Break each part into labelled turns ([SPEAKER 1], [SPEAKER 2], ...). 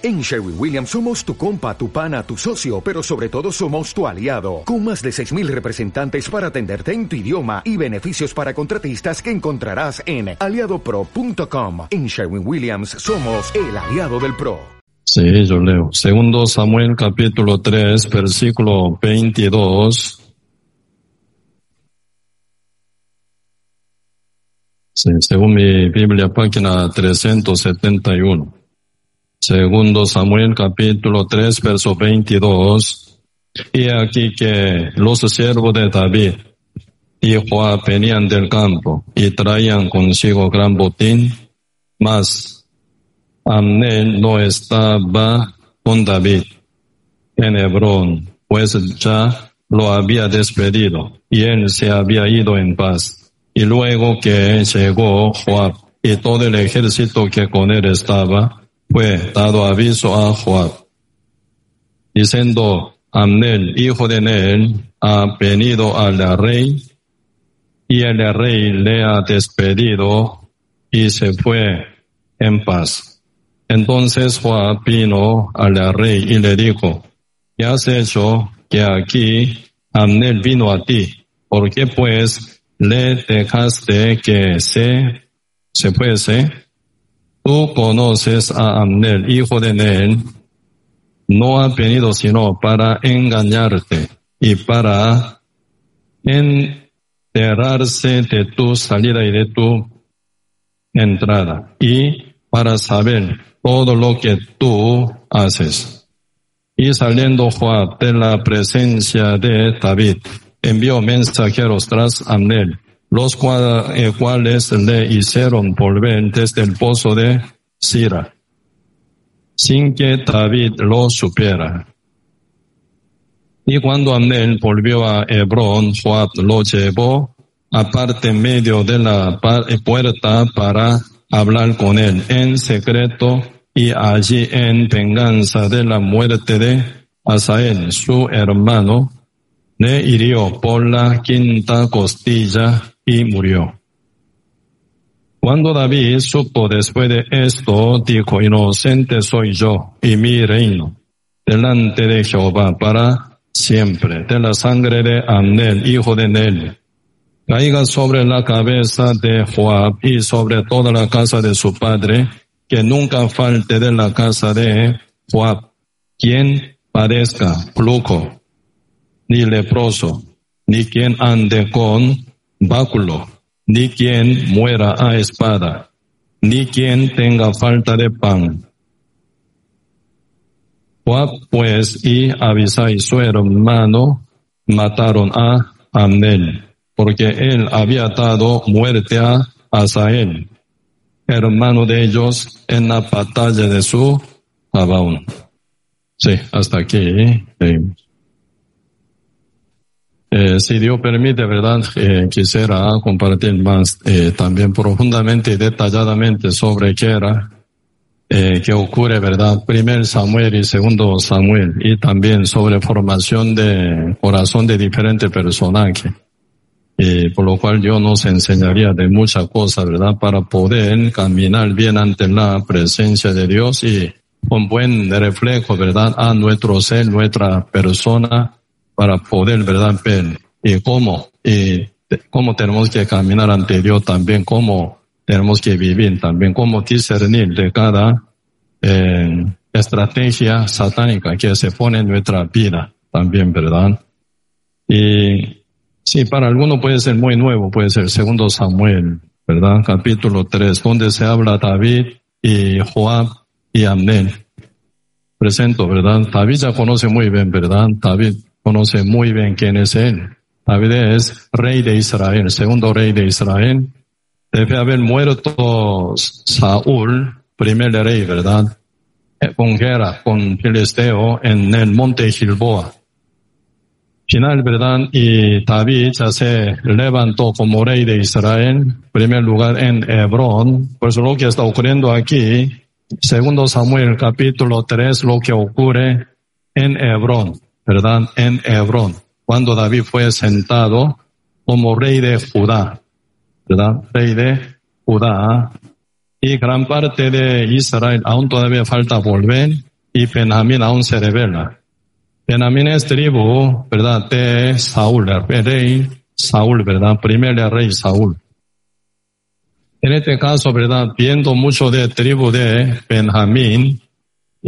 [SPEAKER 1] En Sherwin Williams somos tu compa, tu pana, tu socio, pero sobre todo somos tu aliado, con más de 6.000 representantes para atenderte en tu idioma y beneficios para contratistas que encontrarás en aliadopro.com. En Sherwin Williams somos el aliado del PRO.
[SPEAKER 2] Sí, yo leo. Segundo Samuel capítulo 3, versículo 22. Sí, según mi Biblia, página 371. Segundo Samuel capítulo 3 verso 22. Y aquí que los siervos de David y Joab venían del campo y traían consigo gran botín, mas Amnel no estaba con David en Hebrón, pues ya lo había despedido y él se había ido en paz. Y luego que llegó Joab y todo el ejército que con él estaba, fue dado aviso a Joab, diciendo, Amnel, hijo de Nel, ha venido al rey, y el rey le ha despedido y se fue en paz. Entonces Joab vino al rey y le dijo, ¿qué has hecho que aquí Amnel vino a ti? ¿Por qué pues le dejaste que se, se fuese? Tú conoces a Amnel, hijo de Nel, no ha venido sino para engañarte y para enterrarse de tu salida y de tu entrada y para saber todo lo que tú haces. Y saliendo Joab de la presencia de David, envió mensajeros tras Amnel los eh, cuales le hicieron volver desde el pozo de Sira, sin que David lo supiera. Y cuando Amnel volvió a Hebrón, Joab lo llevó aparte en medio de la eh, puerta para hablar con él en secreto y allí en venganza de la muerte de Asael, su hermano, le hirió por la quinta costilla y murió. Cuando David supo después de esto, dijo, inocente soy yo y mi reino delante de Jehová para siempre, de la sangre de Amnel, hijo de Nel. Caiga sobre la cabeza de Joab y sobre toda la casa de su padre, que nunca falte de la casa de Joab, quien padezca flujo, ni leproso, ni quien ande con báculo, ni quien muera a espada, ni quien tenga falta de pan. Joab pues y Abisai su hermano mataron a Amnel, porque él había dado muerte a Asael, hermano de ellos, en la batalla de su Gabaón. Sí, hasta aquí. ¿eh? Eh, si Dios permite, ¿verdad? Eh, quisiera compartir más eh, también profundamente y detalladamente sobre qué era, eh, qué ocurre, ¿verdad? Primer Samuel y segundo Samuel y también sobre formación de corazón de diferentes personajes. Eh, por lo cual yo nos enseñaría de muchas cosas, ¿verdad? Para poder caminar bien ante la presencia de Dios y con buen reflejo, ¿verdad? A nuestro ser, nuestra persona, para poder, ¿verdad?, ver y cómo, y cómo tenemos que caminar ante Dios también, cómo tenemos que vivir también, cómo discernir de cada eh, estrategia satánica que se pone en nuestra vida también, ¿verdad? Y sí, para algunos puede ser muy nuevo, puede ser segundo Samuel, ¿verdad? Capítulo 3, donde se habla David y Joab y Amén. Presento, ¿verdad? David ya conoce muy bien, ¿verdad? David conoce muy bien quién es él. David es rey de Israel, segundo rey de Israel. Debe haber muerto Saúl, primer rey, ¿verdad? Eh, con guerra, con Filisteo en el monte Gilboa. Final, ¿verdad? Y David ya se levantó como rey de Israel, primer lugar en Hebrón. Por eso lo que está ocurriendo aquí, segundo Samuel capítulo 3, lo que ocurre en Hebrón. ¿Verdad? En Hebrón, cuando David fue sentado como rey de Judá, ¿verdad? Rey de Judá. y gran parte de Israel aún todavía falta volver y Benjamín aún se revela. Benjamín es tribu, ¿verdad? De Saúl, el rey Saúl, ¿verdad? Primer rey Saúl. En este caso, ¿verdad? Viendo mucho de tribu de Benjamín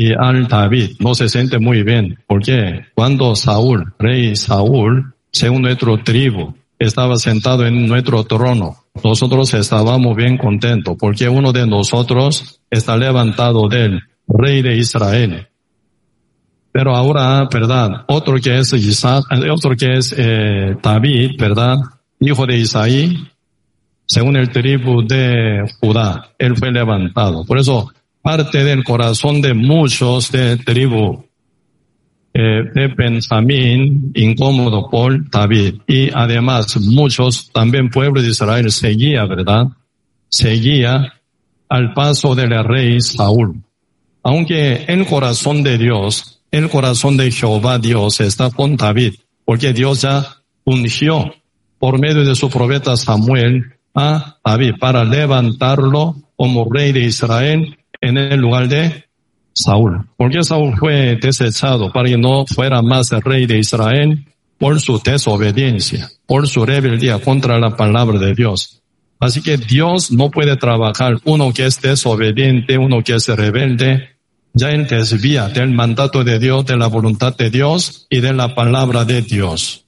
[SPEAKER 2] y al David, no se siente muy bien. porque Cuando Saúl, rey Saúl, según nuestro tribu, estaba sentado en nuestro trono, nosotros estábamos bien contentos, porque uno de nosotros está levantado del rey de Israel. Pero ahora, ¿verdad? Otro que es Isaac, otro que es eh, David, ¿verdad? Hijo de Isaí, según el tribu de Judá, él fue levantado. Por eso, parte del corazón de muchos de tribu eh, de Benjamín, incómodo por David. Y además, muchos, también pueblo de Israel, seguía, ¿verdad? Seguía al paso del rey Saúl. Aunque el corazón de Dios el corazón de Jehová Dios está con David, porque Dios ya ungió por medio de su profeta Samuel a David para levantarlo como rey de Israel en el lugar de Saúl. Porque Saúl fue desechado para que no fuera más rey de Israel por su desobediencia, por su rebeldía contra la palabra de Dios. Así que Dios no puede trabajar uno que es desobediente, uno que es rebelde, ya él desvía del mandato de Dios, de la voluntad de Dios y de la palabra de Dios.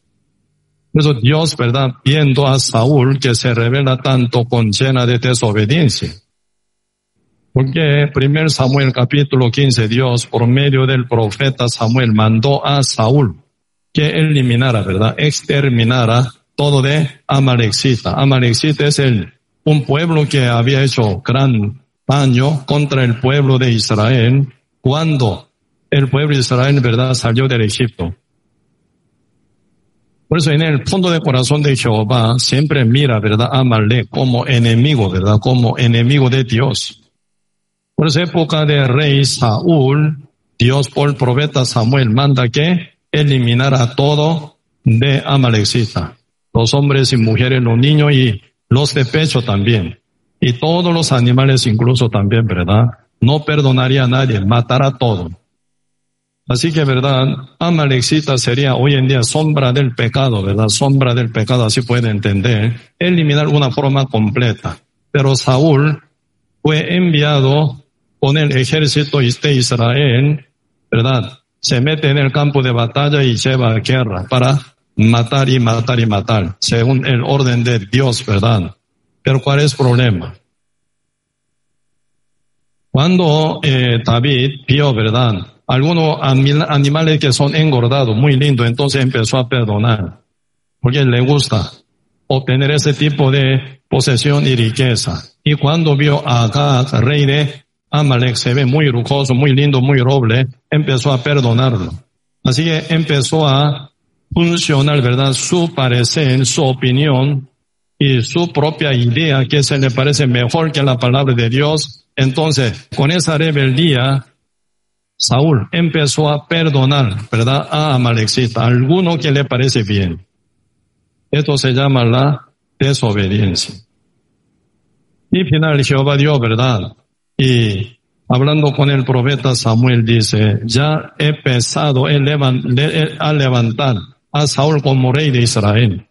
[SPEAKER 2] Eso Dios, ¿verdad? Viendo a Saúl que se revela tanto con llena de desobediencia. Porque primer Samuel capítulo 15, Dios por medio del profeta Samuel mandó a Saúl que eliminara, ¿verdad? Exterminara todo de Amalexita. Amalexita es el, un pueblo que había hecho gran año contra el pueblo de Israel cuando el pueblo de Israel, verdad, salió del Egipto. Por eso en el fondo del corazón de Jehová siempre mira, verdad, a Amalek como enemigo, verdad, como enemigo de Dios. Por esa época de rey Saúl, Dios por el profeta Samuel manda que eliminara todo de Amalekcita. Los hombres y mujeres, los niños y los de pecho también y todos los animales incluso también, ¿verdad? No perdonaría a nadie, matará todo. Así que, ¿verdad? Amalexita sería hoy en día sombra del pecado, ¿verdad? Sombra del pecado, así puede entender. Eliminar una forma completa. Pero Saúl fue enviado con el ejército de Israel, ¿verdad? Se mete en el campo de batalla y lleva a guerra para matar y matar y matar, según el orden de Dios, ¿verdad? Pero ¿cuál es el problema? Cuando eh, David vio, ¿verdad? Algunos animales que son engordados, muy lindo, entonces empezó a perdonar, porque le gusta obtener ese tipo de posesión y riqueza. Y cuando vio a Agag, rey Amalek, se ve muy lujoso, muy lindo, muy roble, empezó a perdonarlo. Así que empezó a funcionar, ¿verdad? Su parecer, su opinión, y su propia idea que se le parece mejor que la palabra de Dios. Entonces, con esa rebeldía, Saúl empezó a perdonar, ¿verdad? A Amalexita, alguno que le parece bien. Esto se llama la desobediencia. Y final Jehová dio, ¿verdad? Y hablando con el profeta Samuel dice, ya he pesado a levantar a Saúl como rey de Israel.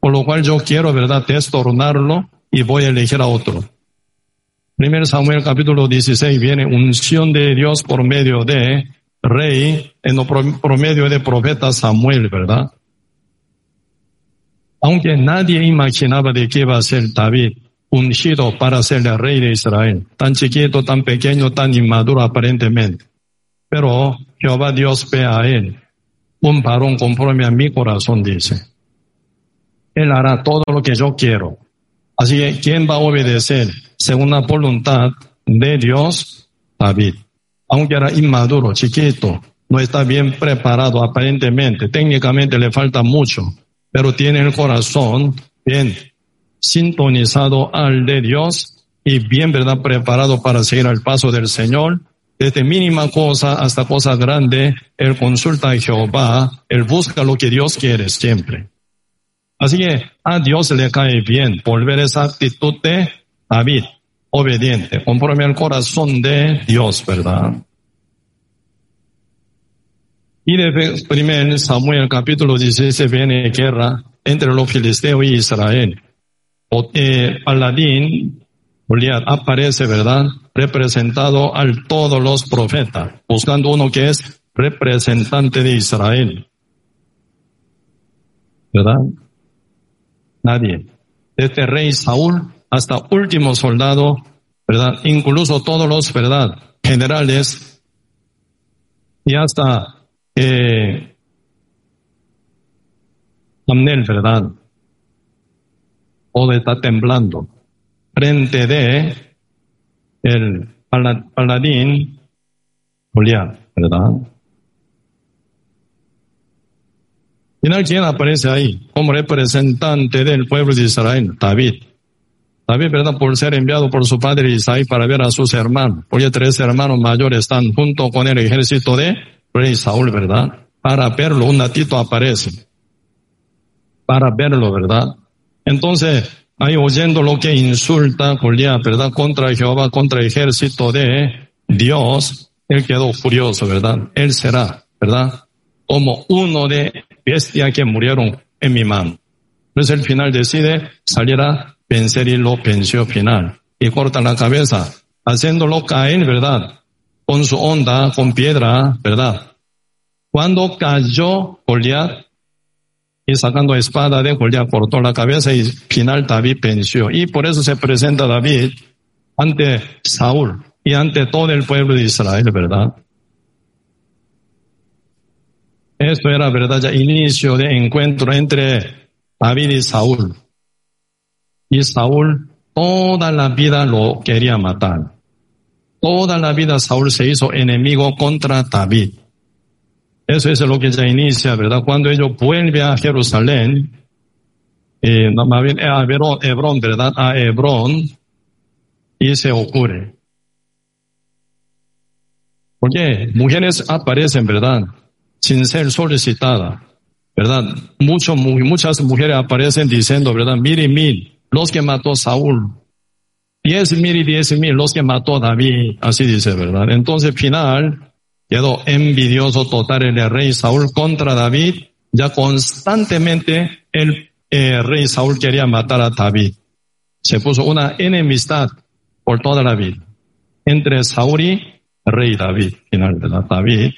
[SPEAKER 2] Por lo cual yo quiero, ¿verdad?, destornarlo y voy a elegir a otro. Primero Samuel capítulo 16 viene unción de Dios por medio de rey, en por medio de profeta Samuel, ¿verdad? Aunque nadie imaginaba de qué iba a ser David ungido para ser el rey de Israel, tan chiquito, tan pequeño, tan inmaduro aparentemente. Pero Jehová Dios ve a él, un varón conforme a mi corazón, dice. Él hará todo lo que yo quiero. Así que, ¿quién va a obedecer según la voluntad de Dios? David. Aunque era inmaduro, chiquito, no está bien preparado aparentemente, técnicamente le falta mucho, pero tiene el corazón bien sintonizado al de Dios y bien, ¿verdad?, preparado para seguir al paso del Señor. Desde mínima cosa hasta cosa grande, él consulta a Jehová, él busca lo que Dios quiere siempre. Así que a Dios le cae bien volver esa actitud de David. obediente, conforme al corazón de Dios, ¿verdad? Y de primer Samuel capítulo 16 viene guerra entre los filisteos y Israel. Eh, Paladín, Goliat, aparece, ¿verdad? Representado al todos los profetas, buscando uno que es representante de Israel. ¿Verdad? Nadie. Desde rey Saúl hasta último soldado, ¿verdad? Incluso todos los, ¿verdad? Generales y hasta eh, Amnel, ¿verdad? O está temblando frente de el paladín Julián, ¿verdad? ¿Y quién aparece ahí como representante del pueblo de Israel? David. David, ¿verdad? Por ser enviado por su padre Isaí para ver a sus hermanos. Porque tres hermanos mayores están junto con el ejército de rey Saúl, ¿verdad? Para verlo, un natito aparece. Para verlo, ¿verdad? Entonces, ahí oyendo lo que insulta Goliat, ¿verdad? Contra Jehová, contra el ejército de Dios, él quedó furioso, ¿verdad? Él será, ¿verdad? Como uno de bestias que murieron en mi mano. Entonces el final decide salir a vencer y lo venció final. Y corta la cabeza, haciéndolo caer, ¿verdad? Con su onda, con piedra, ¿verdad? Cuando cayó Goliat y sacando espada de Goliat cortó la cabeza y final David venció. Y por eso se presenta David ante Saúl y ante todo el pueblo de Israel, ¿verdad? Esto era, ¿verdad? Ya inicio de encuentro entre David y Saúl. Y Saúl toda la vida lo quería matar. Toda la vida Saúl se hizo enemigo contra David. Eso es lo que ya inicia, ¿verdad? Cuando ellos vuelven a Jerusalén, eh, bien a Hebrón, ¿verdad? A Hebrón, y se ocurre. Porque mujeres aparecen, ¿verdad? Sin ser solicitadas, ¿verdad? Muchas mujeres aparecen diciendo, ¿verdad? Mil mil, los que mató Saúl. Diez mil y diez mil, los que mató David. Así dice, ¿verdad? Entonces, final, quedó envidioso total el rey Saúl contra David. Ya constantemente el eh, rey Saúl quería matar a David. Se puso una enemistad por toda la vida entre Saúl y rey David, final de la David.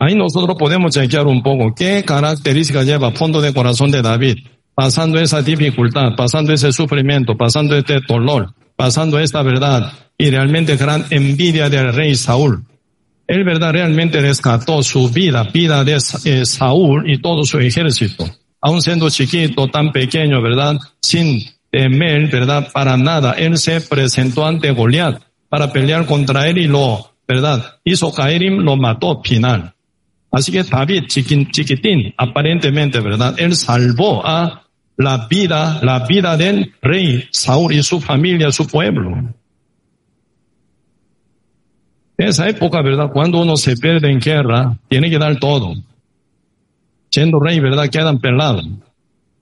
[SPEAKER 2] Ahí nosotros podemos chequear un poco qué características lleva fondo de corazón de David, pasando esa dificultad, pasando ese sufrimiento, pasando este dolor, pasando esta verdad y realmente gran envidia del rey Saúl. Él, verdad, realmente rescató su vida, vida de eh, Saúl y todo su ejército. Aún siendo chiquito, tan pequeño, verdad, sin temer, verdad, para nada. Él se presentó ante Goliat para pelear contra él y lo, verdad, hizo caer y lo mató final. Así que David, chiquitín, aparentemente, ¿verdad? Él salvó a la vida, la vida del rey Saúl y su familia, su pueblo. En esa época, ¿verdad? Cuando uno se pierde en guerra, tiene que dar todo. Siendo rey, ¿verdad? Quedan pelados.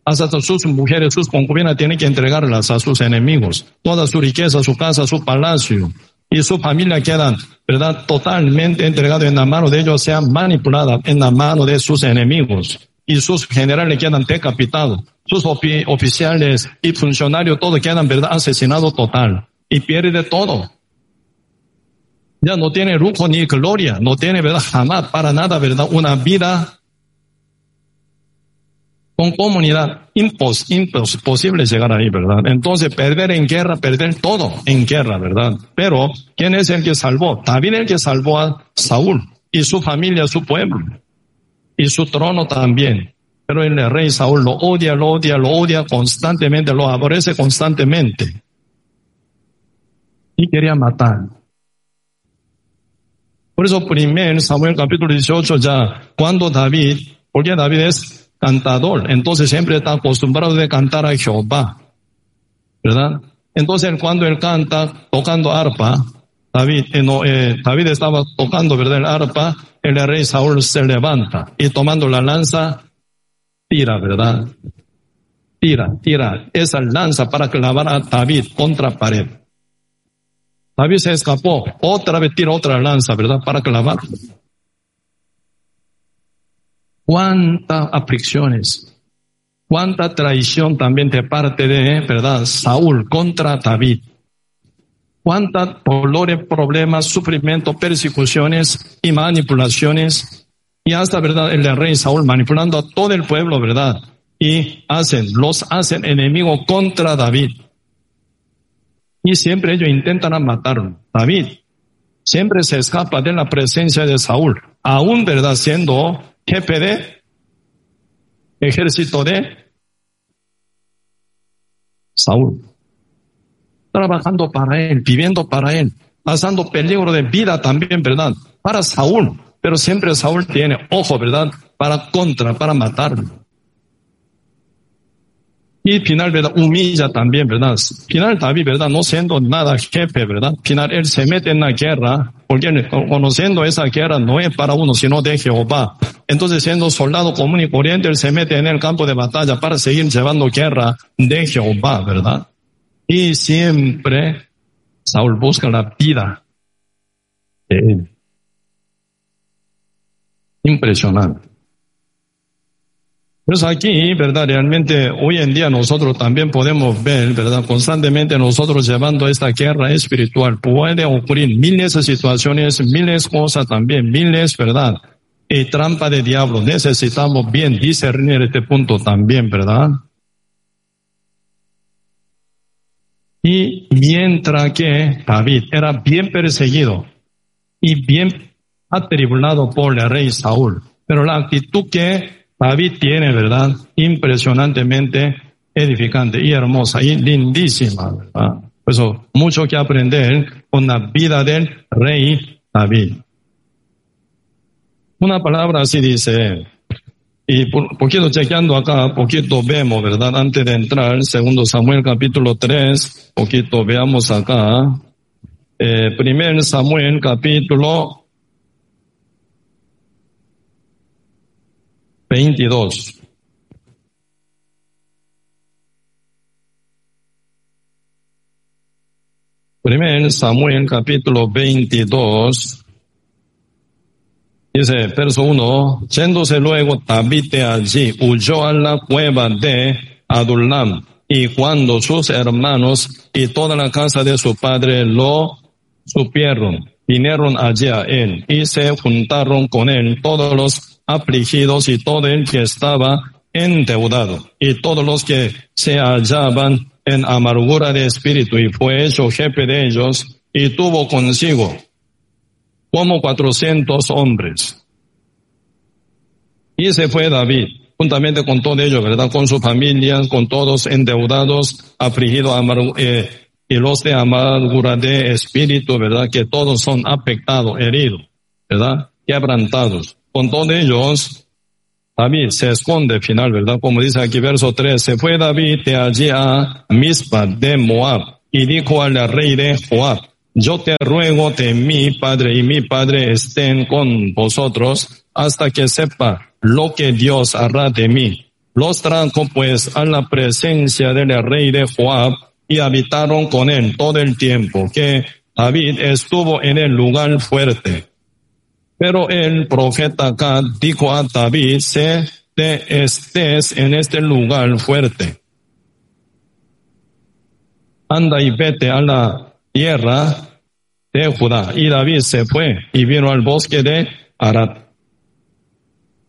[SPEAKER 2] Hasta sus mujeres, sus concubinas tienen que entregarlas a sus enemigos. Toda su riqueza, su casa, su palacio, y su familia quedan, ¿verdad? Totalmente entregados en la mano de ellos, sea manipulada en la mano de sus enemigos. Y sus generales quedan decapitados. Sus oficiales y funcionarios todos quedan, ¿verdad? Asesinados total. Y pierde todo. Ya no tiene lujo ni gloria. No tiene, ¿verdad? Jamás para nada, ¿verdad? Una vida con comunidad, impos, imposible llegar ahí, ¿verdad? Entonces, perder en guerra, perder todo en guerra, ¿verdad? Pero, ¿quién es el que salvó? David el que salvó a Saúl y su familia, su pueblo y su trono también. Pero el rey Saúl lo odia, lo odia, lo odia constantemente, lo aborrece constantemente. Y quería matar. Por eso, primero, Samuel capítulo 18 ya, cuando David, porque David es cantador, entonces siempre está acostumbrado de cantar a Jehová, ¿verdad? Entonces cuando él canta tocando arpa, David, eh, eh, David estaba tocando, ¿verdad? El arpa, el rey Saúl se levanta y tomando la lanza, tira, ¿verdad? tira, tira esa lanza para clavar a David contra pared. David se escapó, otra vez tira otra lanza, ¿verdad? Para clavar. Cuántas aflicciones, cuánta traición también de parte de, ¿verdad? Saúl contra David. Cuántos dolores, problemas, sufrimiento, persecuciones y manipulaciones. Y hasta, ¿verdad? El rey Saúl manipulando a todo el pueblo, ¿verdad? Y hacen, los hacen enemigos contra David. Y siempre ellos intentan matarlo. David siempre se escapa de la presencia de Saúl, aún, ¿verdad? Siendo jefe de ejército de Saúl trabajando para él, viviendo para él, pasando peligro de vida también, ¿verdad? Para Saúl, pero siempre Saúl tiene ojo, ¿verdad? Para contra, para matarlo. Y final, ¿verdad? Humilla también, ¿verdad? Final David, ¿verdad? No siendo nada jefe, ¿verdad? Final él se mete en la guerra, porque conociendo esa guerra no es para uno, sino de Jehová. Entonces siendo soldado común y corriente, él se mete en el campo de batalla para seguir llevando guerra de Jehová, ¿verdad? Y siempre Saúl busca la vida Impresionante. Pues aquí, ¿verdad? Realmente hoy en día nosotros también podemos ver, ¿verdad? Constantemente nosotros llevando esta guerra espiritual. Puede ocurrir miles de situaciones, miles de cosas también, miles, ¿verdad? Y trampa de diablo. Necesitamos bien discernir este punto también, ¿verdad? Y mientras que David era bien perseguido y bien atribulado por el rey Saúl, pero la actitud que David tiene, ¿verdad? Impresionantemente edificante y hermosa y lindísima, ¿verdad? Por eso, mucho que aprender con la vida del rey David. Una palabra así dice, y por, poquito chequeando acá, poquito vemos, ¿verdad? Antes de entrar, segundo Samuel capítulo 3, poquito veamos acá. Eh, primer Samuel capítulo 22. Primer Samuel capítulo 22. Dice, verso 1, yéndose luego David allí, huyó a la cueva de Adullam, y cuando sus hermanos y toda la casa de su padre lo supieron, vinieron allí a él, y se juntaron con él todos los afligidos y todo el que estaba endeudado, y todos los que se hallaban en amargura de espíritu, y fue hecho jefe de ellos, y tuvo consigo como cuatrocientos hombres. Y se fue David, juntamente con todo ello, ¿verdad? Con su familia, con todos endeudados, afligidos, eh, y los de amargura de espíritu, ¿verdad? Que todos son afectados, heridos, ¿verdad? Quebrantados. Con todos ellos, David se esconde final, ¿verdad? Como dice aquí verso 3, se fue David de allí a Mispa de Moab y dijo al rey de Joab, yo te ruego de mi Padre y mi Padre estén con vosotros hasta que sepa lo que Dios hará de mí. Los trajo pues a la presencia del rey de Joab y habitaron con él todo el tiempo que David estuvo en el lugar fuerte. Pero el profeta dijo a David, sé te estés en este lugar fuerte. Anda y vete a la tierra de Judá. Y David se fue y vino al bosque de Arad.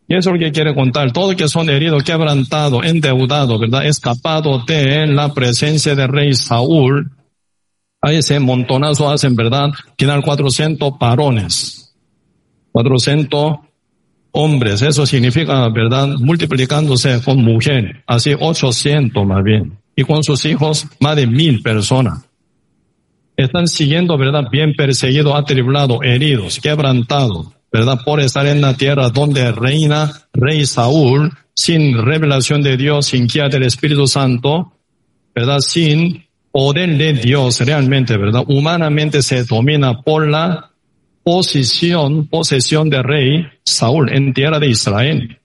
[SPEAKER 2] Y eso es lo que quiere contar. Todos que son heridos, quebrantados, endeudados, ¿verdad? Escapados de la presencia del rey Saúl. Ahí ese montonazo hacen, ¿verdad? Quedan 400 varones. 400 hombres. Eso significa, ¿verdad? Multiplicándose con mujer. Así 800 más bien. Y con sus hijos, más de mil personas están siguiendo, ¿verdad? Bien perseguidos, atribulados, heridos, quebrantados, ¿verdad? Por estar en la tierra donde reina rey Saúl, sin revelación de Dios, sin guía del Espíritu Santo, ¿verdad? Sin poder de Dios realmente, ¿verdad? Humanamente se domina por la posición, posesión de rey Saúl en tierra de Israel.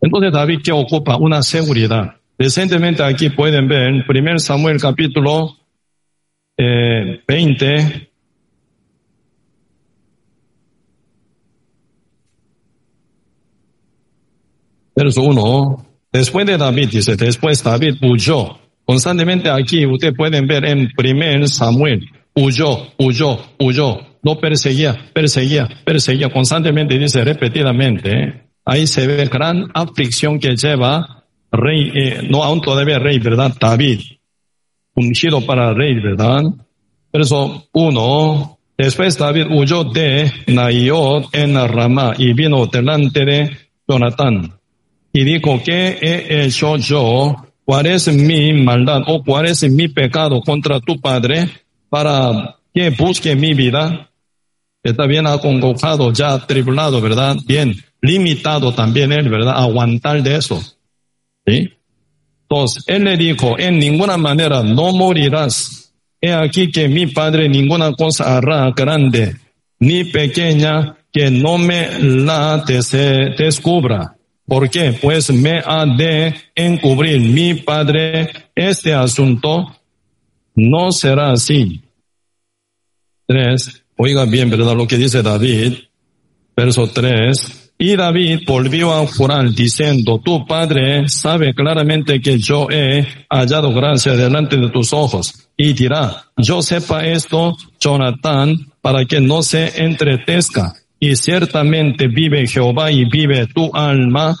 [SPEAKER 2] Entonces David que ocupa una seguridad, Recientemente aquí pueden ver 1 Samuel capítulo eh, 20. Verso 1. Después de David, dice, después David huyó. Constantemente aquí ustedes pueden ver en 1 Samuel, huyó, huyó, huyó. No perseguía, perseguía, perseguía. Constantemente dice repetidamente. ¿eh? Ahí se ve gran aflicción que lleva rey, eh, no aún todavía rey, ¿verdad? David, ungido para rey, ¿verdad? Verso 1. Después David huyó de Nayot en Ramá y vino delante de Jonatán y dijo, ¿qué he hecho yo? ¿Cuál es mi maldad o cuál es mi pecado contra tu padre para que busque mi vida? Está bien acongojado, ya tribulado, ¿verdad? Bien limitado también él, ¿verdad? Aguantar de eso. ¿Sí? Entonces, él le dijo, en ninguna manera no morirás. He aquí que mi padre ninguna cosa hará grande ni pequeña que no me la descubra. ¿Por qué? Pues me ha de encubrir mi padre este asunto. No será así. Tres. Oiga bien, ¿verdad? Lo que dice David. Verso tres. Y David volvió a jurar diciendo, tu padre sabe claramente que yo he hallado gracia delante de tus ojos. Y dirá, yo sepa esto, Jonathan, para que no se entretezca. Y ciertamente vive Jehová y vive tu alma,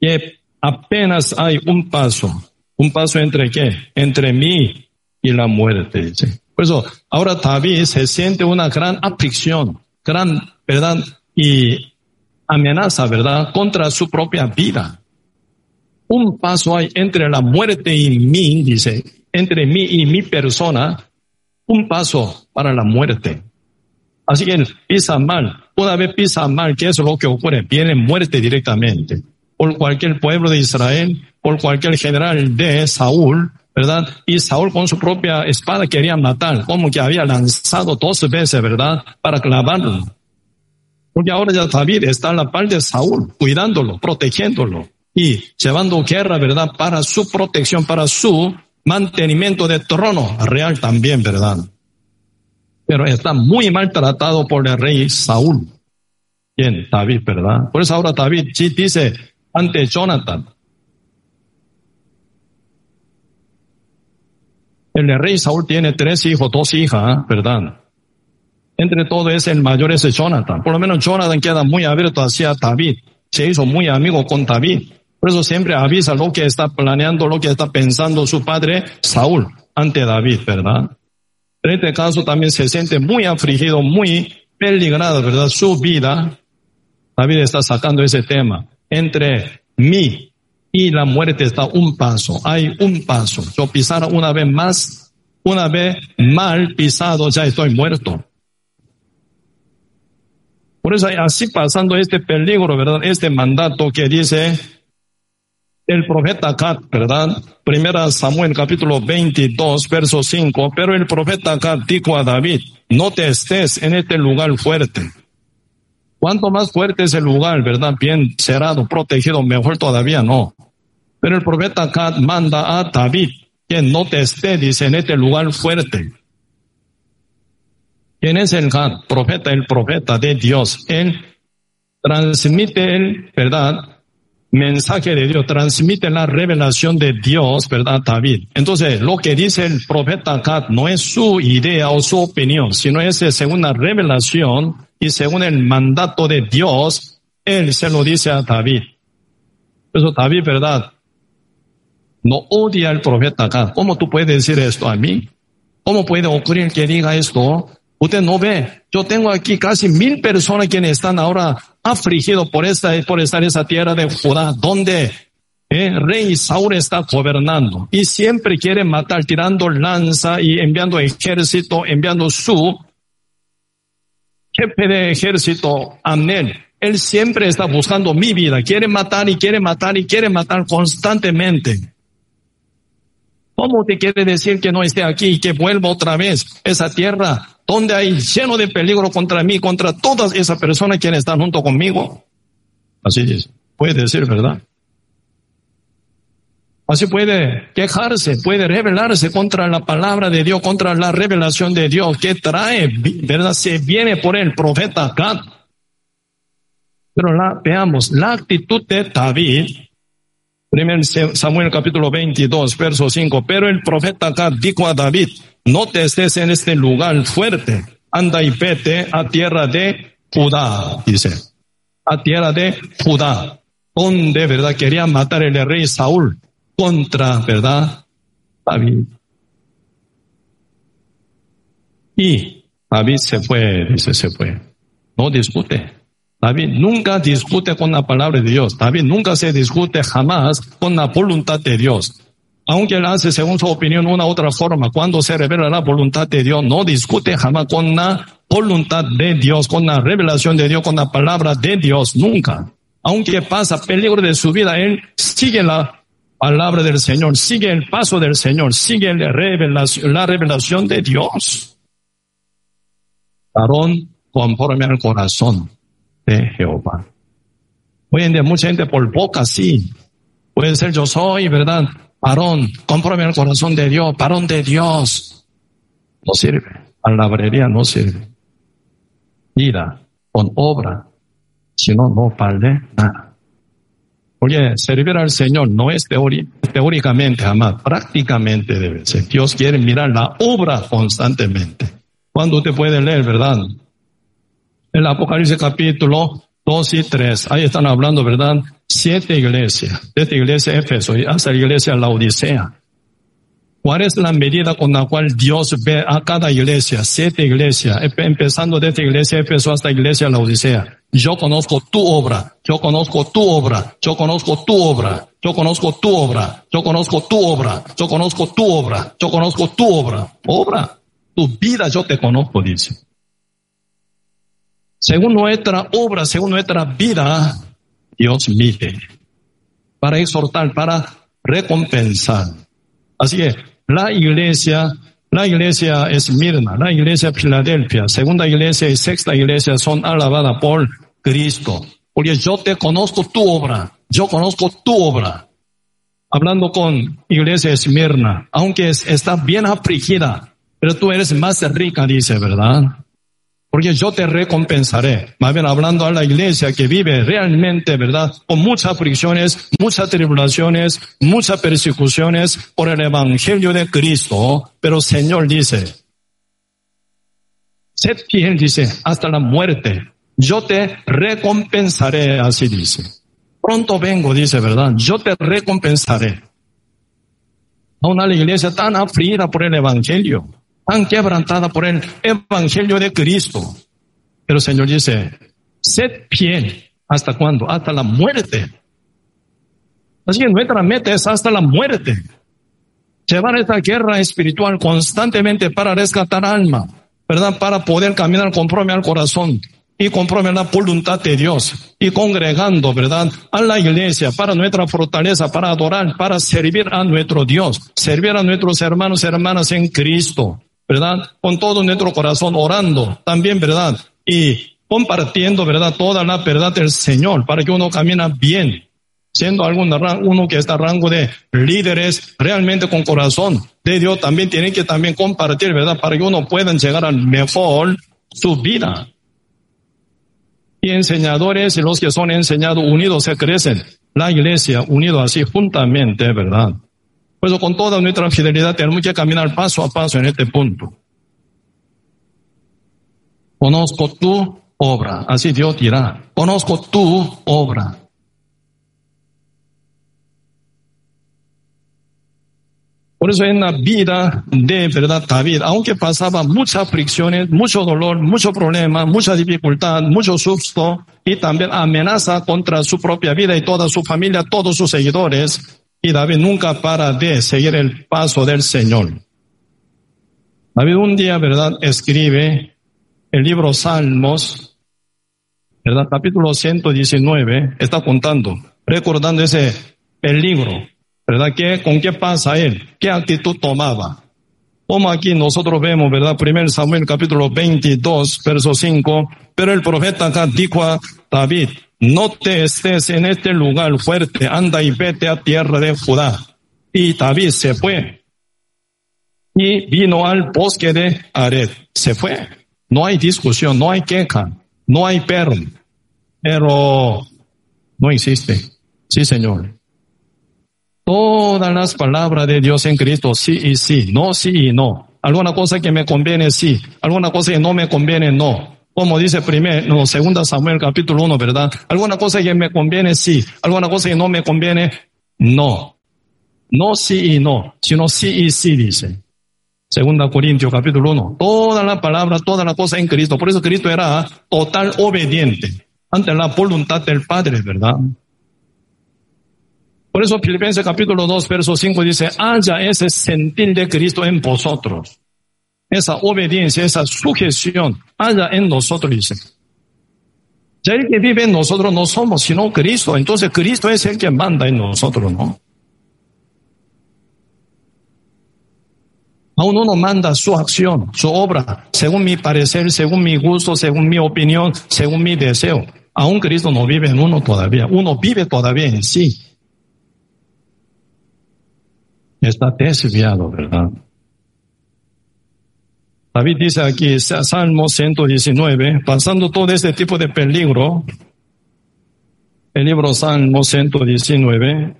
[SPEAKER 2] que apenas hay un paso. ¿Un paso entre qué? Entre mí y la muerte. Por eso, ahora David se siente una gran aflicción, gran, ¿verdad? Y amenaza, ¿verdad?, contra su propia vida. Un paso hay entre la muerte y mí, dice, entre mí y mi persona, un paso para la muerte. Así que pisa mal. Una vez pisa mal, ¿qué es lo que ocurre? Viene muerte directamente. Por cualquier pueblo de Israel, por cualquier general de Saúl, ¿verdad? Y Saúl con su propia espada quería matar, como que había lanzado dos veces, ¿verdad? Para clavarlo. Porque ahora ya David está a la par de Saúl, cuidándolo, protegiéndolo y llevando guerra, ¿verdad? Para su protección, para su mantenimiento de trono real también, ¿verdad? Pero está muy maltratado por el rey Saúl. Bien, David, ¿verdad? Por eso ahora David dice ante Jonathan. El rey Saúl tiene tres hijos, dos hijas, ¿verdad? Entre todo es el mayor es Jonathan. Por lo menos Jonathan queda muy abierto hacia David. Se hizo muy amigo con David. Por eso siempre avisa lo que está planeando, lo que está pensando su padre Saúl ante David, ¿verdad? En este caso también se siente muy afligido, muy peligrado, ¿verdad? Su vida. David está sacando ese tema. Entre mí y la muerte está un paso. Hay un paso. Yo pisara una vez más, una vez mal pisado, ya estoy muerto. Por eso así pasando este peligro, ¿verdad? Este mandato que dice el profeta Cat, ¿verdad? Primera Samuel capítulo 22, verso 5. Pero el profeta Cat dijo a David, no te estés en este lugar fuerte. Cuanto más fuerte es el lugar, ¿verdad? Bien cerrado, protegido, mejor todavía no. Pero el profeta Cat manda a David que no te esté, dice, en este lugar fuerte. ¿Quién es el profeta? El profeta de Dios. Él transmite el, ¿verdad? Mensaje de Dios, transmite la revelación de Dios, ¿verdad, David? Entonces, lo que dice el profeta Gad no es su idea o su opinión, sino es según la revelación y según el mandato de Dios, él se lo dice a David. Eso David, ¿verdad? No odia al profeta Gad. ¿Cómo tú puedes decir esto a mí? ¿Cómo puede ocurrir que diga esto? Usted no ve. Yo tengo aquí casi mil personas quienes están ahora afligidos por esta, por estar en esa tierra de Judá, donde el rey Saúl está gobernando y siempre quiere matar, tirando lanza y enviando ejército, enviando su jefe de ejército, Amnel. Él siempre está buscando mi vida, quiere matar y quiere matar y quiere matar constantemente. ¿Cómo te quiere decir que no esté aquí y que vuelva otra vez esa tierra donde hay lleno de peligro contra mí, contra todas esas personas que están junto conmigo. Así es, puede decir verdad. Así puede quejarse, puede rebelarse contra la palabra de Dios, contra la revelación de Dios que trae, ¿verdad? Se viene por el profeta Gad. Pero la, veamos, la actitud de David, 1 Samuel capítulo 22, verso 5, pero el profeta Gad dijo a David, no te estés en este lugar fuerte, anda y vete a tierra de Judá, dice, a tierra de Judá, donde, ¿verdad? Quería matar el rey Saúl contra, ¿verdad? David. Y David se fue, dice, se fue. No discute. David nunca discute con la palabra de Dios. David nunca se discute jamás con la voluntad de Dios. Aunque él hace según su opinión una otra forma, cuando se revela la voluntad de Dios, no discute jamás con la voluntad de Dios, con la revelación de Dios, con la palabra de Dios, nunca. Aunque pasa peligro de su vida, él sigue la palabra del Señor, sigue el paso del Señor, sigue la revelación, la revelación de Dios. Varón conforme al corazón de Jehová. Hoy en día mucha gente por boca sí. Puede ser yo soy, ¿verdad? Varón, conforme al corazón de Dios, varón de Dios. No sirve. Palabrería no sirve. Vida con obra. Si no, no vale nada. Oye, servir al Señor no es teóricamente jamás, prácticamente debe ser. Dios quiere mirar la obra constantemente. Cuando usted puede leer, ¿verdad? El Apocalipsis capítulo 2 y 3, ahí están hablando, ¿verdad? Siete iglesias, desde iglesia Éfeso hasta la iglesia La Odisea. ¿Cuál es la medida con la cual Dios ve a cada iglesia, siete iglesias, empezando desde iglesia Éfeso hasta iglesia La Odisea? Yo conozco tu obra, yo conozco tu obra, yo conozco tu obra, yo conozco tu obra, yo conozco tu obra, yo conozco tu obra, yo conozco tu obra. Obra, tu vida yo te conozco, dice según nuestra obra, según nuestra vida, Dios mide para exhortar, para recompensar. Así que la iglesia, la iglesia Esmirna, la iglesia Filadelfia, segunda iglesia y sexta iglesia son alabadas por Cristo. Porque yo te conozco tu obra, yo conozco tu obra. Hablando con iglesia Esmirna, aunque está bien afligida, pero tú eres más rica, dice, ¿verdad? Porque yo te recompensaré. Más bien hablando a la iglesia que vive realmente, ¿verdad? Con muchas fricciones, muchas tribulaciones, muchas persecuciones por el evangelio de Cristo. Pero Señor dice, sed fiel, dice, hasta la muerte. Yo te recompensaré, así dice. Pronto vengo, dice, ¿verdad? Yo te recompensaré. A una iglesia tan afligida por el evangelio tan quebrantada por el Evangelio de Cristo. Pero el Señor dice, sed fiel. ¿Hasta cuándo? Hasta la muerte. Así que nuestra meta es hasta la muerte. Llevar esta guerra espiritual constantemente para rescatar alma, ¿verdad? Para poder caminar conforme al corazón y conforme la voluntad de Dios y congregando, ¿verdad? A la iglesia para nuestra fortaleza, para adorar, para servir a nuestro Dios, servir a nuestros hermanos y hermanas en Cristo. ¿Verdad? Con todo nuestro corazón orando también, ¿verdad? Y compartiendo, ¿verdad? Toda la verdad del Señor para que uno camina bien, siendo algún uno que está rango de líderes realmente con corazón de Dios también tiene que también compartir, ¿verdad? Para que uno pueda llegar al mejor su vida. Y enseñadores y los que son enseñados unidos se crecen. La iglesia unido así juntamente, ¿verdad? Pues con toda nuestra fidelidad tenemos que caminar paso a paso en este punto. Conozco tu obra, así Dios dirá, conozco tu obra. Por eso en la vida de verdad David, aunque pasaba muchas fricciones, mucho dolor, mucho problema, mucha dificultad, mucho susto y también amenaza contra su propia vida y toda su familia, todos sus seguidores, y David nunca para de seguir el paso del Señor. David un día, ¿verdad?, escribe el libro Salmos, ¿verdad? Capítulo 119, está contando, recordando ese peligro, ¿verdad? ¿Qué, ¿Con qué pasa él? ¿Qué actitud tomaba? Como aquí nosotros vemos, ¿verdad? Primer Samuel capítulo 22, verso 5, pero el profeta acá dijo a David, no te estés en este lugar fuerte, anda y vete a tierra de Judá. Y David se fue. Y vino al bosque de Ared. Se fue. No hay discusión, no hay queja, no hay perro. Pero no existe. Sí, Señor. Todas las palabras de Dios en Cristo, sí y sí, no sí y no. Alguna cosa que me conviene, sí. Alguna cosa que no me conviene, no. Como dice primero, no, segunda Samuel capítulo 1, ¿verdad? Alguna cosa que me conviene, sí. Alguna cosa que no me conviene, no. No sí y no, sino sí y sí, dice. Segunda Corintios capítulo 1. Toda la palabra, toda la cosa en Cristo. Por eso Cristo era total obediente ante la voluntad del Padre, ¿verdad? Por eso Filipenses capítulo 2, verso 5 dice, haya ese sentir de Cristo en vosotros. Esa obediencia, esa sujeción, haya en nosotros, dice. Ya el que vive en nosotros no somos, sino Cristo. Entonces Cristo es el que manda en nosotros, ¿no? A uno manda su acción, su obra, según mi parecer, según mi gusto, según mi opinión, según mi deseo. Aún Cristo no vive en uno todavía. Uno vive todavía en sí. Está desviado, ¿verdad? David dice aquí, Salmo 119, pasando todo este tipo de peligro, el libro Salmo 119,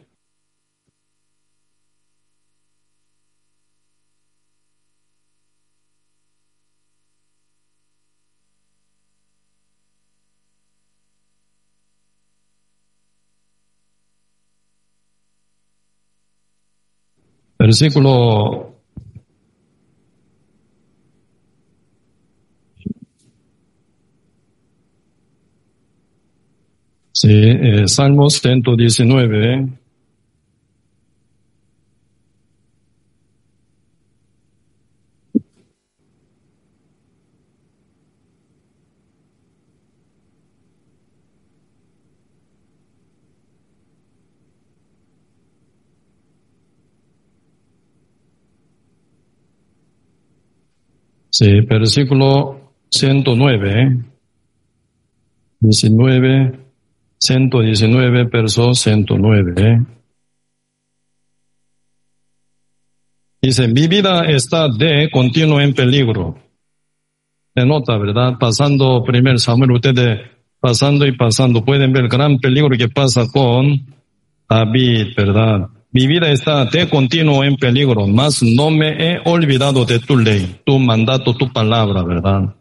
[SPEAKER 2] Versículo Sí, eh, Salmos 119. Sí, versículo 109, 19, 119, verso 109. Dice, mi vida está de continuo en peligro. Se nota, ¿verdad? Pasando primer Samuel, ustedes pasando y pasando, pueden ver el gran peligro que pasa con David, ¿verdad? Mi vida está de continuo en peligro, mas no me he olvidado de tu ley, tu mandato, tu palabra, ¿verdad?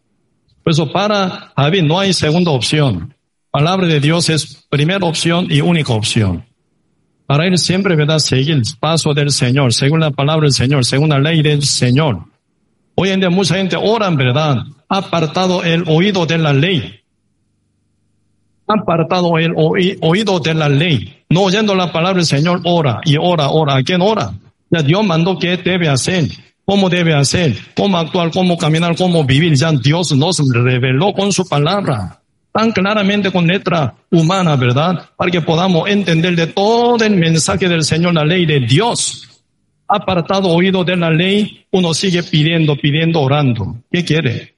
[SPEAKER 2] Por eso para David no hay segunda opción. Palabra de Dios es primera opción y única opción. Para él siempre, ¿verdad? Seguir el paso del Señor, según la palabra del Señor, según la ley del Señor. Hoy en día mucha gente ora, ¿verdad? Apartado el oído de la ley. Apartado el oído de la ley no oyendo la palabra del Señor, ora y ora, ora. ¿A quién ora? Ya Dios mandó qué debe hacer, cómo debe hacer, cómo actuar, cómo caminar, cómo vivir. Ya Dios nos reveló con su palabra, tan claramente con letra humana, ¿verdad? Para que podamos entender de todo el mensaje del Señor, la ley de Dios. Apartado oído de la ley, uno sigue pidiendo, pidiendo, orando. ¿Qué quiere?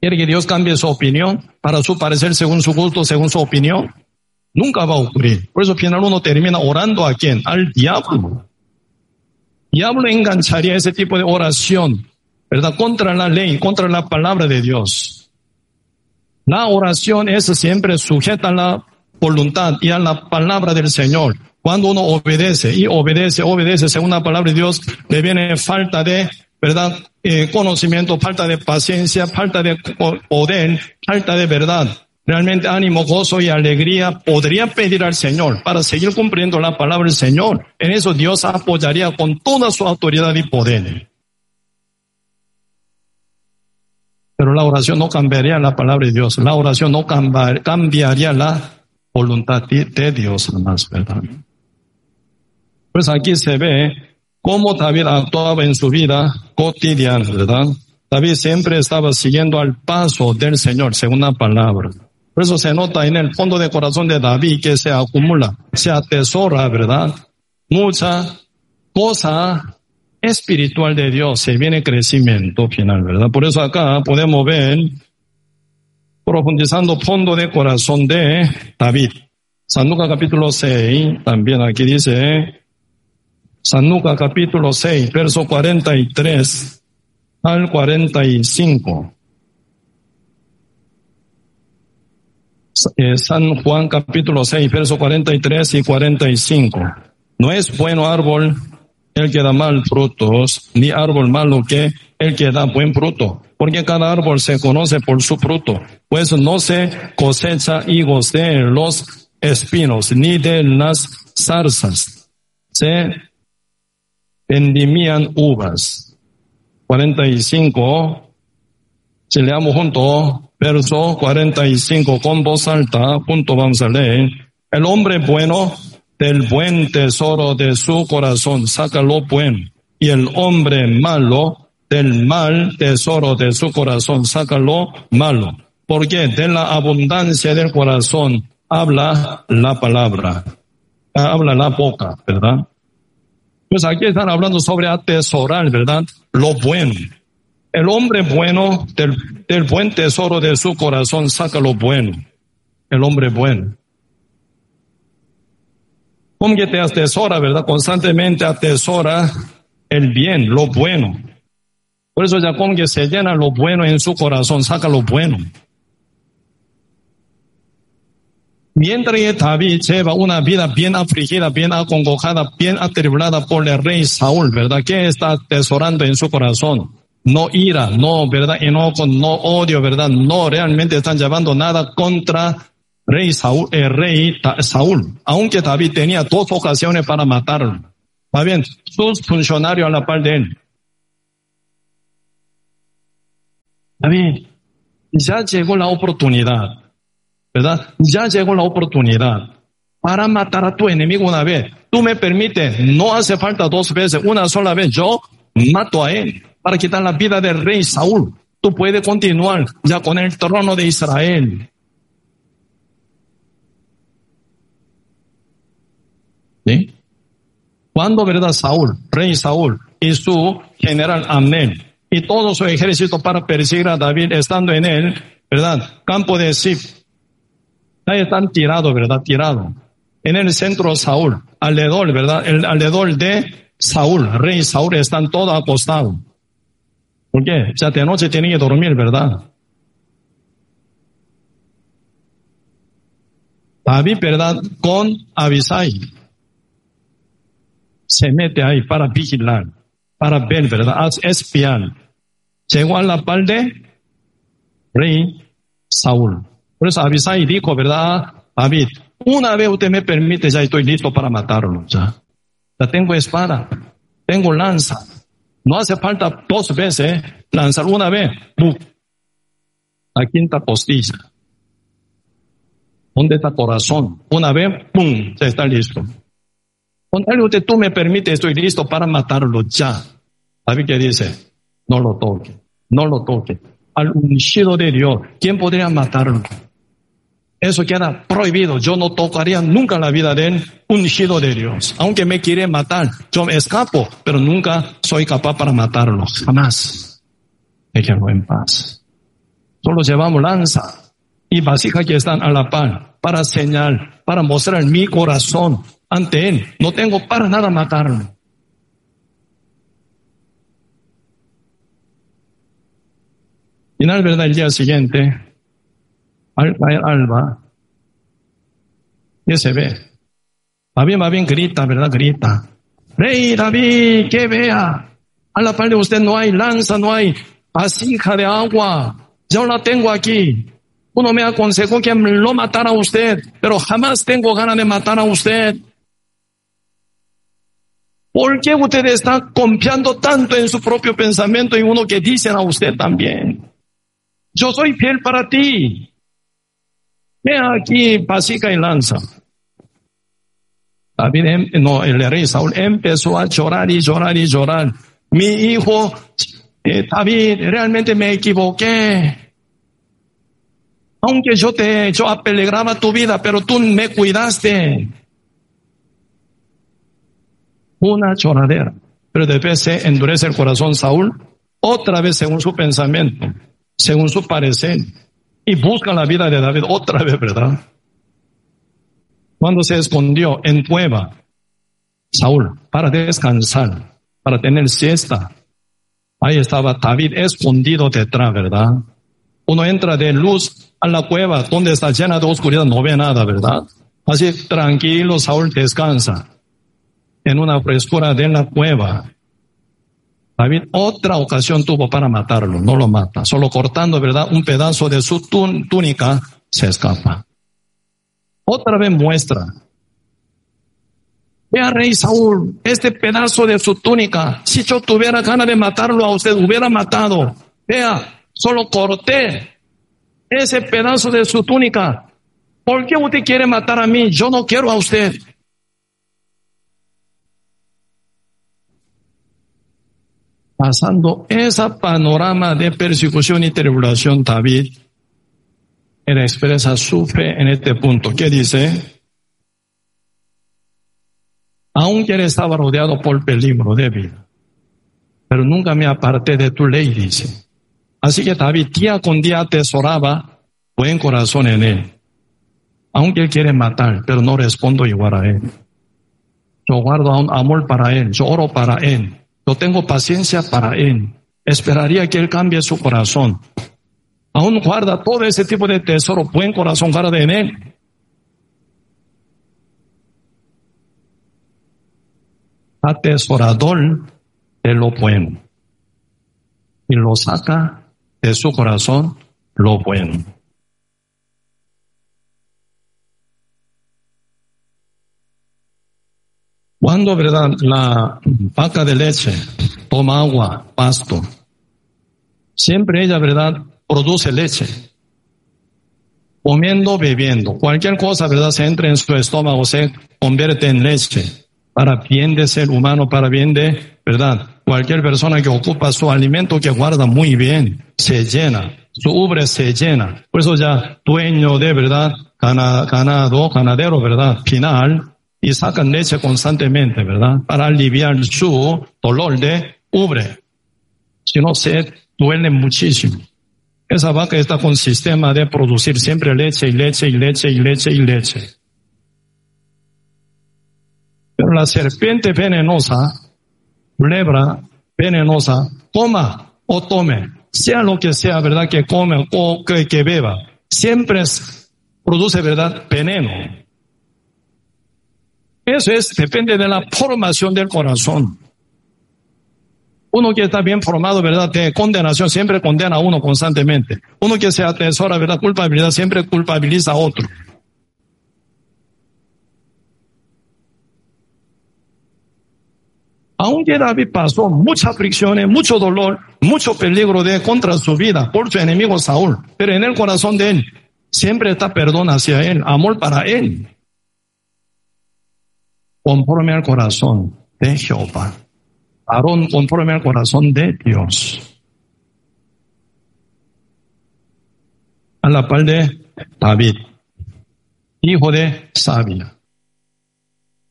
[SPEAKER 2] ¿Quiere que Dios cambie su opinión para su parecer según su gusto, según su opinión? Nunca va a ocurrir. Por eso al final uno termina orando a quién? Al diablo. Diablo engancharía ese tipo de oración, ¿verdad? Contra la ley, contra la palabra de Dios. La oración es siempre sujeta a la voluntad y a la palabra del Señor. Cuando uno obedece y obedece, obedece según la palabra de Dios, le viene falta de, ¿verdad? Eh, conocimiento, falta de paciencia, falta de poder, falta de verdad realmente ánimo, gozo y alegría, podría pedir al Señor para seguir cumpliendo la palabra del Señor. En eso Dios apoyaría con toda su autoridad y poder. Pero la oración no cambiaría la palabra de Dios. La oración no cambiaría la voluntad de Dios, más, ¿verdad? Pues aquí se ve cómo David actuaba en su vida cotidiana, ¿verdad? David siempre estaba siguiendo al paso del Señor, según la palabra. Por eso se nota en el fondo de corazón de David que se acumula, se atesora, ¿verdad? Mucha cosa espiritual de Dios, se viene crecimiento final, ¿verdad? Por eso acá podemos ver, profundizando fondo de corazón de David. San Lucas capítulo 6, también aquí dice, San Lucas capítulo 6, verso 43 al 45. Eh, San Juan capítulo 6, verso 43 y 45. No es bueno árbol el que da mal frutos, ni árbol malo que el que da buen fruto, porque cada árbol se conoce por su fruto, pues no se cosecha higos de los espinos, ni de las zarzas. Se vendimían uvas. 45. Si leamos junto, verso 45 con voz alta, junto vamos a leer. El hombre bueno del buen tesoro de su corazón saca lo bueno, y el hombre malo del mal tesoro de su corazón saca lo malo. Porque de la abundancia del corazón habla la palabra, habla la boca, ¿verdad? Pues aquí están hablando sobre atesorar, ¿verdad? Lo bueno. El hombre bueno del, del buen tesoro de su corazón saca lo bueno. El hombre bueno. Como que te atesora, ¿verdad? Constantemente atesora el bien, lo bueno. Por eso ya como que se llena lo bueno en su corazón, saca lo bueno. Mientras que David lleva una vida bien afligida, bien acongojada, bien atribulada por el rey Saúl, ¿verdad? ¿Qué está atesorando en su corazón? No ira, no, ¿verdad? Enojo, no odio, ¿verdad? No realmente están llevando nada contra rey Saúl, el rey Saúl, aunque David tenía dos ocasiones para matarlo. Va bien, sus funcionarios a la par de él. David, ya llegó la oportunidad ¿verdad? Ya llegó la oportunidad para matar a tu enemigo una vez. Tú me permites, no hace falta dos veces, una sola vez, yo mato a él para quitar la vida del rey Saúl. Tú puedes continuar ya con el trono de Israel. ¿Sí? Cuando, verdad, Saúl, rey Saúl y su general Amén y todo su ejército para perseguir a David estando en él, verdad, campo de Sif, Ahí están tirados, ¿verdad? Tirados. En el centro Saúl, alrededor, ¿verdad? El alrededor de Saúl, rey Saúl, están todos acostados. ¿Por qué? Ya de noche tienen que dormir, ¿verdad? David, ¿verdad? Con Abisai. Se mete ahí para vigilar, para ver, ¿verdad? Espiar. Llegó a la par de rey Saúl. Por eso Abisai dijo, ¿verdad? David, una vez usted me permite, ya estoy listo para matarlo, ya. Ya tengo espada, tengo lanza. No hace falta dos veces, ¿eh? lanzar una vez, ¡pum! La quinta postilla. ¿Dónde está corazón? Una vez, ¡pum! Ya está listo. Cuando usted tú me permite, estoy listo para matarlo ya. David que dice, no lo toque, no lo toque. Al ungido de Dios, ¿quién podría matarlo? Eso queda prohibido. Yo no tocaría nunca la vida de él, ungido de Dios. Aunque me quiere matar, yo me escapo, pero nunca soy capaz para matarlo. Jamás. Déjenlo en paz. Solo llevamos lanza y vasija que están a la par para señal, para mostrar mi corazón ante él. No tengo para nada matarlo. Final, verdad, el día siguiente, alba, alba, ¿qué se ve? Bien, va bien, grita, ¿verdad? Grita. Rey David, que vea. A la par de usted no hay lanza, no hay vasija de agua. Yo la tengo aquí. Uno me aconsejó que lo matara usted, pero jamás tengo ganas de matar a usted. ¿Por qué usted está confiando tanto en su propio pensamiento y uno que dicen a usted también? Yo soy fiel para ti. Ve aquí, pasica y lanza. David, em, no, el rey Saúl empezó a llorar y llorar y llorar. Mi hijo, eh, David, realmente me equivoqué. Aunque yo te, yo apelegraba tu vida, pero tú me cuidaste. Una lloradera. Pero después se endurece el corazón Saúl, otra vez según su pensamiento, según su parecer y busca la vida de David otra vez, ¿verdad? Cuando se escondió en cueva, Saúl para descansar, para tener siesta. Ahí estaba David escondido detrás, ¿verdad? Uno entra de luz a la cueva donde está llena de oscuridad, no ve nada, ¿verdad? Así tranquilo, Saúl descansa en una frescura de la cueva. David otra ocasión tuvo para matarlo, no lo mata, solo cortando, ¿verdad? Un pedazo de su túnica se escapa. Otra vez muestra. Vea, rey Saúl, este pedazo de su túnica, si yo tuviera ganas de matarlo a usted, hubiera matado. Vea, solo corté ese pedazo de su túnica. ¿Por qué usted quiere matar a mí? Yo no quiero a usted. Pasando esa panorama de persecución y tribulación, David, él expresa su fe en este punto. ¿Qué dice? Aunque él estaba rodeado por peligro de vida, pero nunca me aparté de tu ley, dice. Así que David día con día atesoraba buen corazón en él. Aunque él quiere matar, pero no respondo igual a él. Yo guardo un amor para él, yo oro para él, yo tengo paciencia para él. Esperaría que él cambie su corazón. Aún guarda todo ese tipo de tesoro, buen corazón guarda en él. Atesorador de lo bueno. Y lo saca de su corazón lo bueno. Cuando, verdad, la vaca de leche toma agua, pasto, siempre ella, verdad, produce leche. Comiendo, bebiendo, cualquier cosa, verdad, se entra en su estómago, se convierte en leche para bien de ser humano, para bien de, verdad, cualquier persona que ocupa su alimento que guarda muy bien, se llena, su ubre se llena. Por eso ya dueño de verdad, ganado, ganadero, verdad, final, y sacan leche constantemente, verdad, para aliviar su dolor de ubre. Si no, se duele muchísimo. Esa vaca está con sistema de producir siempre leche y leche y leche y leche y leche. Pero la serpiente venenosa, lebra venenosa, toma o tome, sea lo que sea, ¿verdad? Que come o que, beba, siempre produce, ¿verdad? Veneno. Eso es, depende de la formación del corazón. Uno que está bien formado, ¿verdad? De condenación siempre condena a uno constantemente. Uno que se atesora, ¿verdad? Culpabilidad siempre culpabiliza a otro. Aunque David pasó muchas fricciones, mucho dolor, mucho peligro de contra su vida por su enemigo Saúl, pero en el corazón de él siempre está perdón hacia él, amor para él. Conforme al corazón de Jehová. Aarón conforme al corazón de Dios. A la par de David, hijo de Sabia.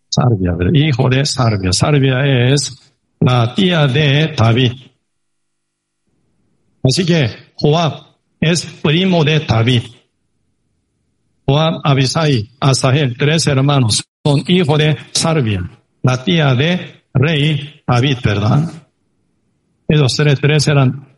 [SPEAKER 2] Sarbia, hijo de Sarbia. Sarbia es la tía de David. Así que Joab es primo de David. Joab, Abisai, Asahel, tres hermanos, son hijos de Sarbia, la tía de rey David, ¿verdad? Esos tres, tres eran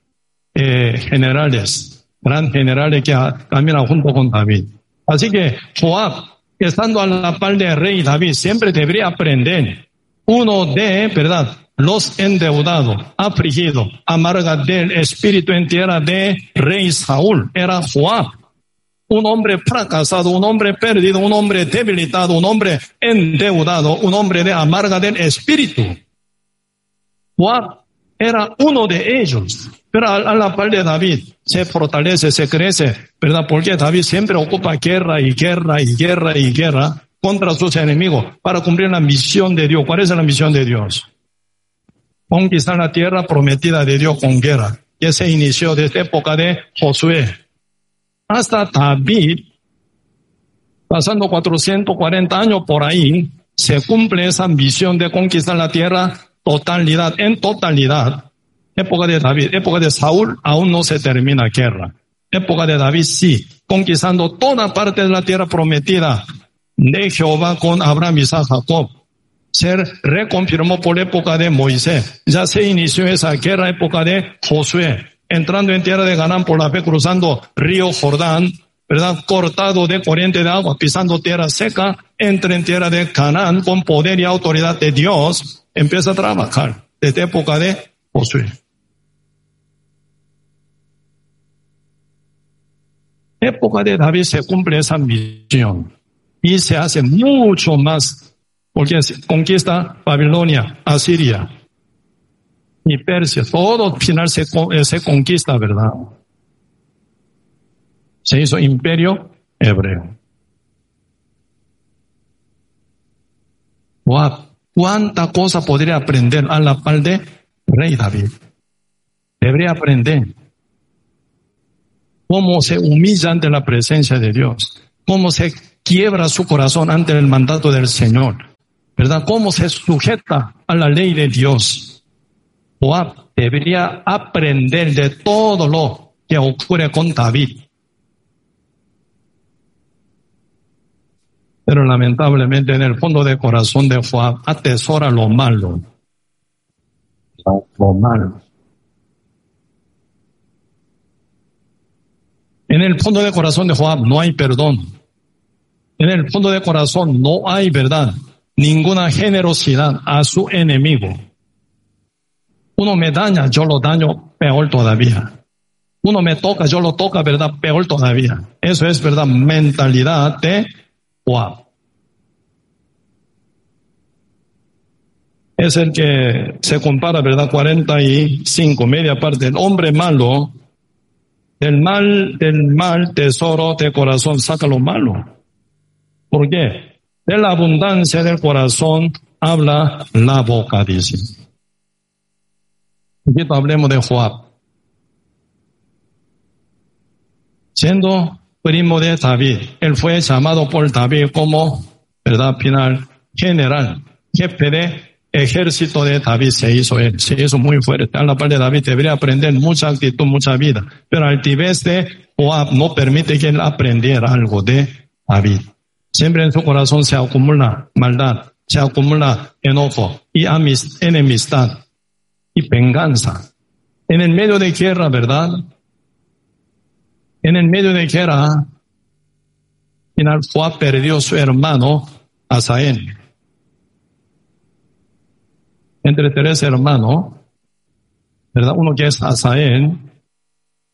[SPEAKER 2] eh, generales, gran generales que caminan junto con David. Así que Joab estando a la par del rey David, siempre debería aprender uno de, ¿verdad? Los endeudados, afligidos, amarga del espíritu en tierra de rey Saúl, era Joab. Un hombre fracasado, un hombre perdido, un hombre debilitado, un hombre endeudado, un hombre de amarga del espíritu. Joab era uno de ellos. Pero a, la par de David se fortalece, se crece, ¿verdad? Porque David siempre ocupa guerra y guerra y guerra y guerra contra sus enemigos para cumplir la misión de Dios. ¿Cuál es la misión de Dios? Conquistar la tierra prometida de Dios con guerra, que se inició desde época de Josué. Hasta David, pasando 440 años por ahí, se cumple esa misión de conquistar la tierra totalidad, en totalidad. Época de David, época de Saúl, aún no se termina guerra. Época de David, sí, conquistando toda parte de la tierra prometida de Jehová con Abraham, Isaac, Jacob. se reconfirmó por época de Moisés. Ya se inició esa guerra época de Josué, entrando en tierra de Ganán por la fe, cruzando río Jordán, ¿verdad? Cortado de corriente de agua, pisando tierra seca, entra en tierra de Canaán con poder y autoridad de Dios, empieza a trabajar desde época de Josué. Época de David se cumple esa misión y se hace mucho más porque conquista Babilonia, Asiria y Persia. Todo al final se, eh, se conquista, ¿verdad? Se hizo imperio hebreo. Wow. ¿Cuánta cosa podría aprender a la par de Rey David? Debería aprender cómo se humilla ante la presencia de Dios, cómo se quiebra su corazón ante el mandato del Señor ¿verdad? ¿Cómo se sujeta a la ley de Dios? Joab debería aprender de todo lo que ocurre con David. Pero lamentablemente en el fondo del corazón de Joab atesora lo malo. Lo malo. En el fondo del corazón de Joab no hay perdón. En el fondo del corazón no hay verdad ninguna generosidad a su enemigo. Uno me daña, yo lo daño peor todavía. Uno me toca, yo lo toca, ¿verdad? Peor todavía. Eso es, ¿verdad? Mentalidad de wow. Es el que se compara, ¿verdad? 45, media parte. El hombre malo, del mal, del mal tesoro de corazón saca lo malo. ¿Por qué? De la abundancia del corazón habla la boca, dice. Aquí hablemos de Joab. Siendo primo de David, él fue llamado por David como, verdad, final, general, jefe de ejército de David se hizo él, se hizo muy fuerte. A la parte de David debería aprender mucha actitud, mucha vida, pero altivez de Joab no permite que él aprendiera algo de David. Siempre en su corazón se acumula maldad, se acumula enojo y enemistad y venganza. En el medio de guerra, ¿verdad? En el medio de guerra, Joab perdió su hermano Asael. Entre tres hermanos, ¿verdad? Uno que es Asael,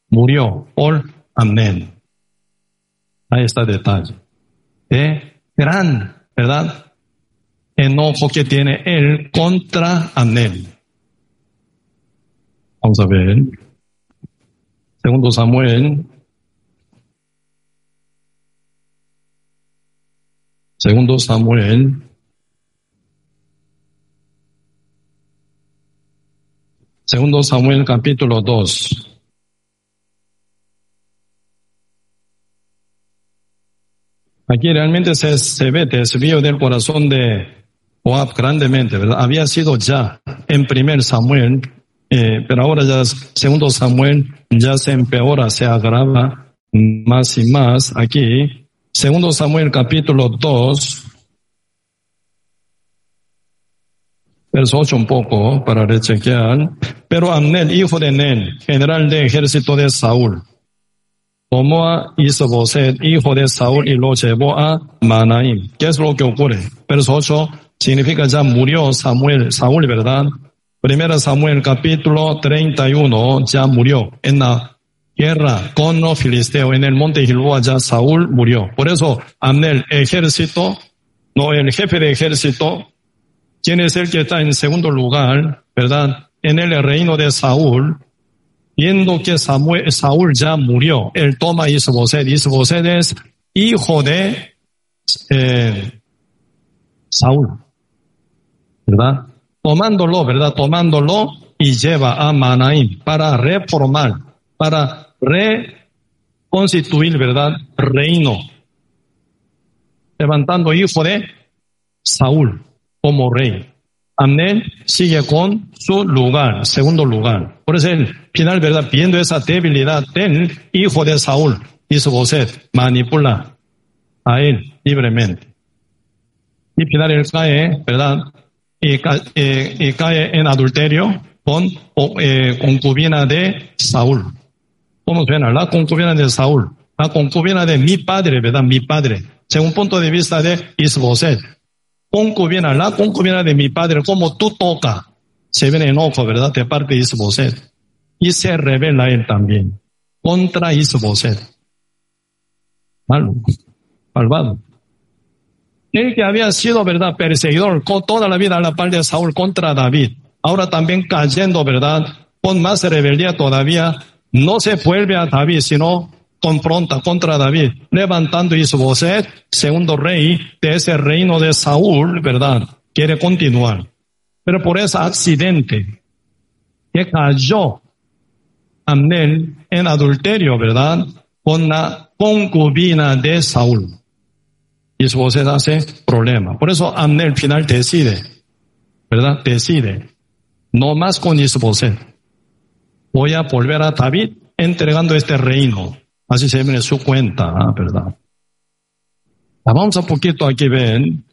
[SPEAKER 2] murió por Amén. Ahí está detalle de gran, ¿verdad? Enojo que tiene él contra Anel. Vamos a ver. Segundo Samuel. Segundo Samuel. Segundo Samuel capítulo 2. Aquí realmente se, se ve desvío del corazón de Joab grandemente, ¿verdad? Había sido ya en primer Samuel, eh, pero ahora ya segundo Samuel ya se empeora, se agrava más y más. Aquí, segundo Samuel capítulo 2, verso 8 un poco para rechequear. Pero Amnel, hijo de Nen, general de ejército de Saúl, tomó a Isboset, hijo de Saúl, y lo llevó a Manaim. ¿Qué es lo que ocurre? Verso 8 significa ya murió Samuel, Saúl, ¿verdad? Primera Samuel capítulo 31, ya murió en la guerra con los filisteos en el monte Gilboa, ya Saúl murió. Por eso, Amnel, ejército, no, el jefe de ejército, ¿quién es el que está en segundo lugar, verdad? En el reino de Saúl, viendo que Samuel, Saúl ya murió, él toma a Isboset. Isboset es hijo de eh, Saúl, ¿verdad? Tomándolo, ¿verdad? Tomándolo y lleva a Manaim para reformar, para reconstituir, ¿verdad? Reino. Levantando hijo de Saúl como rey. Amén sigue con su lugar, segundo lugar. Por eso el final, ¿verdad? Viendo esa debilidad del hijo de Saúl, hizo Boset, manipula a él libremente. Y final él cae, ¿verdad? Y, cae en adulterio con concubina de Saúl. ¿Cómo suena? La concubina de Saúl. La concubina de mi padre, ¿verdad? Mi padre. Según punto de vista de Isboset. Concubina, la concubina de mi padre, como tú toca, se viene enojo, ¿verdad? De parte de Isboset. Y se revela él también. Contra Isboset. Malo. Malvado. Él que había sido, ¿verdad? Perseguidor con toda la vida a la par de Saúl contra David. Ahora también cayendo, ¿verdad? Con más rebeldía todavía. No se vuelve a David, sino confronta contra David, levantando Isboset, segundo rey de ese reino de Saúl, ¿verdad? Quiere continuar. Pero por ese accidente que cayó Amnel en adulterio, ¿verdad? Con la concubina de Saúl. Isboset hace problema. Por eso Amnel al final decide, ¿verdad? Decide. No más con Isboset. Voy a volver a David entregando este reino. Así se ve su cuenta, ¿ah? ¿verdad? Vamos a poquito aquí ven.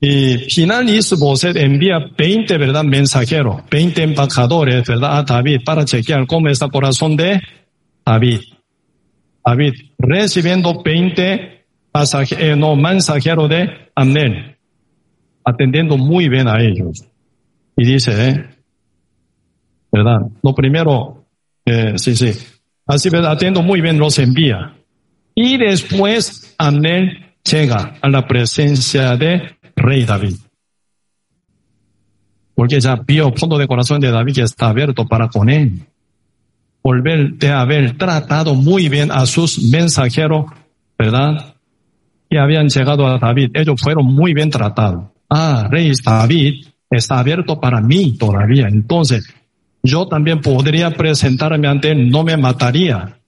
[SPEAKER 2] Y final Isboset envía 20, ¿verdad? Mensajeros, 20 embajadores, ¿verdad? A David para chequear cómo está el corazón de David. David, recibiendo 20 pasajeros, eh, no, mensajeros de Amnel, atendiendo muy bien a ellos. Y dice, ¿eh? ¿verdad? Lo primero, eh, sí, sí, Así, ¿verdad? Atiendo muy bien, los envía. Y después Amnel llega a la presencia de rey David. Porque ya vio el fondo de corazón de David que está abierto para con él. Volver de haber tratado muy bien a sus mensajeros, ¿verdad? Que habían llegado a David. Ellos fueron muy bien tratados. Ah, rey David está abierto para mí todavía. Entonces, yo también podría presentarme ante él, no me mataría.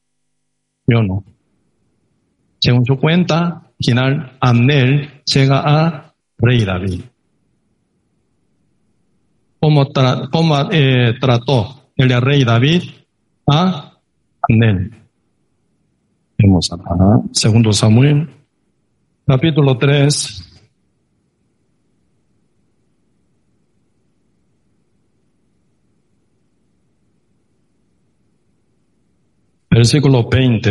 [SPEAKER 2] Yo no. Según su cuenta, final, Amnel llega a rey David. ¿Cómo, eh, trató el rey David a Amnel? Segundo Samuel, capítulo 3, Versículo 20.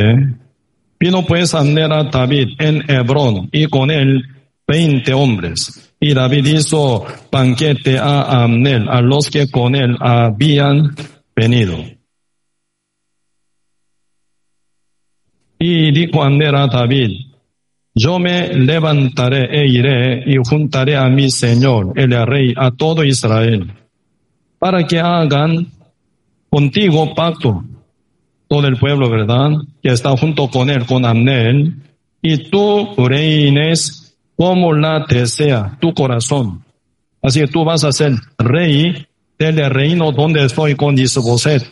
[SPEAKER 2] Vino pues a David en Hebrón y con él veinte hombres. Y David hizo banquete a Amnel, a los que con él habían venido. Y dijo a David, yo me levantaré e iré y juntaré a mi Señor, el rey, a todo Israel, para que hagan contigo pacto todo el pueblo, ¿verdad? Que está junto con él, con Amnel, y tú reines como la desea tu corazón. Así que tú vas a ser rey del reino donde estoy con Isboset.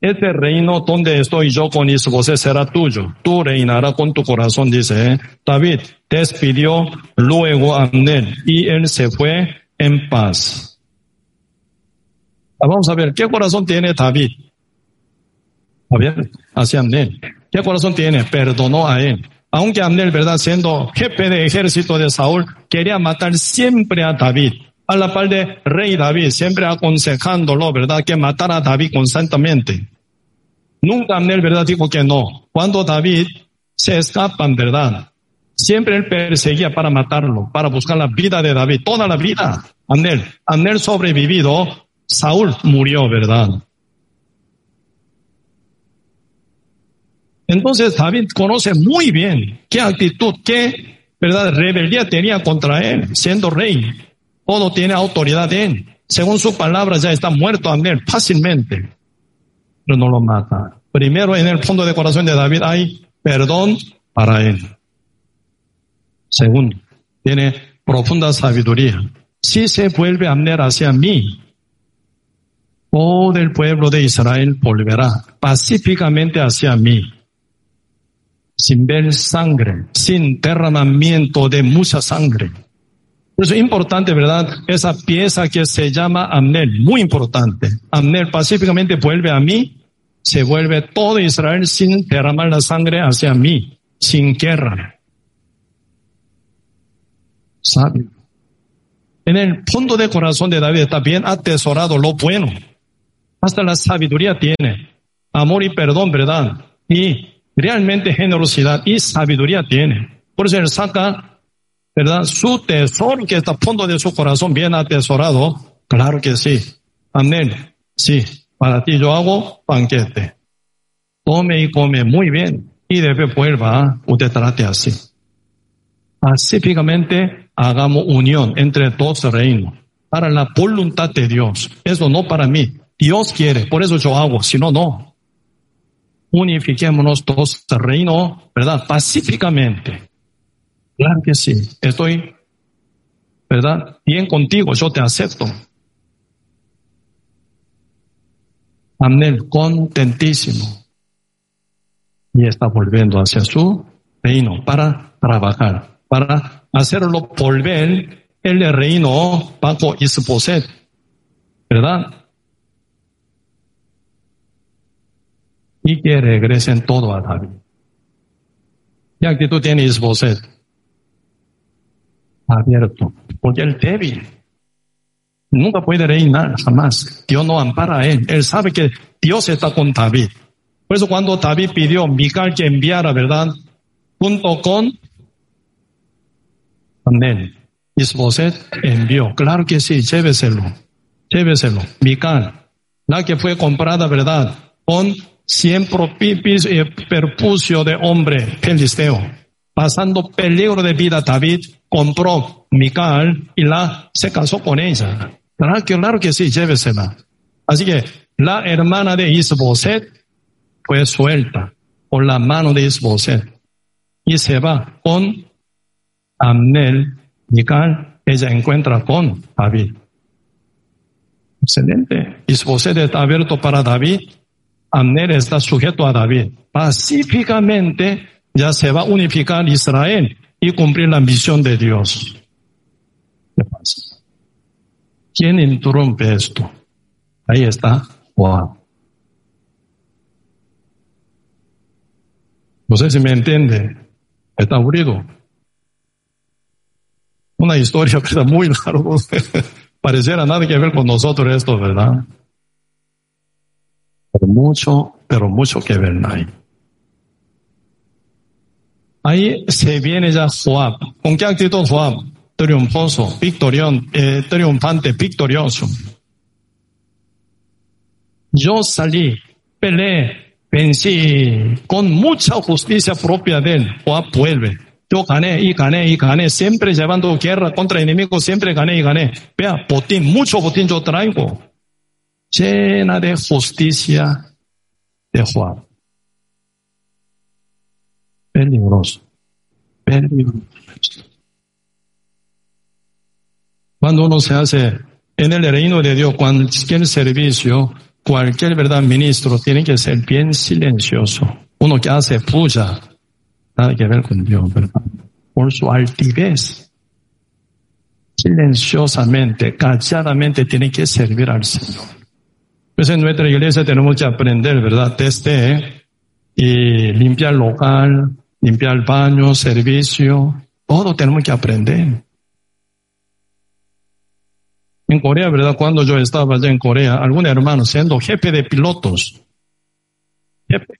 [SPEAKER 2] Este reino donde estoy yo con Isboset será tuyo. Tú reinarás con tu corazón, dice. ¿eh? David despidió luego a Amnel y él se fue en paz. Vamos a ver, ¿qué corazón tiene David? hacia Amnel. ¿Qué corazón tiene? Perdonó a él. Aunque Amnel, ¿verdad? Siendo jefe de ejército de Saúl, quería matar siempre a David. A la par de rey David, siempre aconsejándolo, ¿verdad? Que matara a David constantemente. Nunca Amnel, ¿verdad? Dijo que no. Cuando David se escapan, ¿verdad? Siempre él perseguía para matarlo, para buscar la vida de David, toda la vida. Amnel, Amnel sobrevivido, Saúl murió, ¿verdad? Entonces David conoce muy bien qué actitud, qué verdad rebeldía tenía contra él, siendo rey. Todo tiene autoridad él. Según su palabra ya está muerto a él fácilmente, pero no lo mata. Primero en el fondo de corazón de David hay perdón para él. Segundo, tiene profunda sabiduría. Si se vuelve a Amner hacia mí, todo el pueblo de Israel volverá pacíficamente hacia mí sin ver sangre, sin derramamiento de mucha sangre. Es importante, ¿verdad? Esa pieza que se llama Amnel, muy importante. Amnel pacíficamente vuelve a mí, se vuelve todo Israel sin derramar la sangre hacia mí, sin guerra. Sabio. En el fondo del corazón de David está bien atesorado lo bueno. Hasta la sabiduría tiene. Amor y perdón, ¿verdad? Y realmente generosidad y sabiduría tiene. Por eso él saca, ¿verdad? Su tesoro que está al fondo de su corazón bien atesorado. Claro que sí. Amén. Sí. Para ti yo hago banquete. Tome y come muy bien. Y después vuelva, usted trate así. Pacíficamente hagamos unión entre dos reinos para la voluntad de Dios. Eso no para mí. Dios quiere, por eso yo hago, si no, no. Unifiquémonos dos reinos, ¿verdad? Pacíficamente. Claro que sí. Estoy, ¿verdad? Bien contigo, yo te acepto. Amén, contentísimo. Y está volviendo hacia su reino para trabajar, para hacerlo volver el reino bajo Isboset, ¿verdad? Y que regresen todo a David. ¿Qué actitud tiene Isboset? Abierto, porque el débil nunca puede reinar, jamás. Dios no ampara a él. Él sabe que Dios está con David. Por eso cuando David pidió Mical que enviara, ¿verdad? Junto con Amén. Isboset envió. Claro que sí, lléveselo. Lléveselo. Mical, la que fue comprada, ¿verdad? Con cien propipis y perpucio de hombre filisteo. Pasando peligro de vida, David compró Mical y la se casó con ella. Claro claro que sí, llévesela. Así que la hermana de Isboset fue suelta por la mano de Isboset y se va con Amnel, Mical, ella encuentra con David. Excelente. Isboset está abierto para David. Amnel está sujeto a David. Pacíficamente ya se va a unificar Israel y cumplir la misión de Dios. ¿Qué pasa? ¿Quién interrumpe esto? Ahí está Wow. No sé si me entiende. Está aburrido. Una historia. Muy largo. Pareciera nada que ver con nosotros esto, ¿verdad? Pero mucho, pero mucho que ver ahí. Ahí se viene ya Joab. ¿Con qué actitud Joab? Triunfoso, victorión, eh, triunfante, victorioso. Yo salí, peleé, vencí con mucha justicia propia de él. Joab vuelve. Yo gané y gané y gané, siempre llevando guerra contra enemigos, siempre gané y gané. Vea, botín, mucho botín yo traigo. Llena de justicia de Joab. Peligroso. Peligroso. Cuando uno se hace en el reino de Dios, cualquier servicio, cualquier verdad ministro tiene que ser bien silencioso. Uno que hace puya, nada que ver con Dios, ¿verdad? Por su altivez. Silenciosamente, calladamente tiene que servir al Señor. Pues en nuestra iglesia tenemos que aprender, ¿verdad? Desde y limpiar local, limpiar baño, servicio, todo tenemos que aprender. En Corea, ¿verdad? Cuando yo estaba allá en Corea, algún hermano siendo jefe de pilotos, jefe,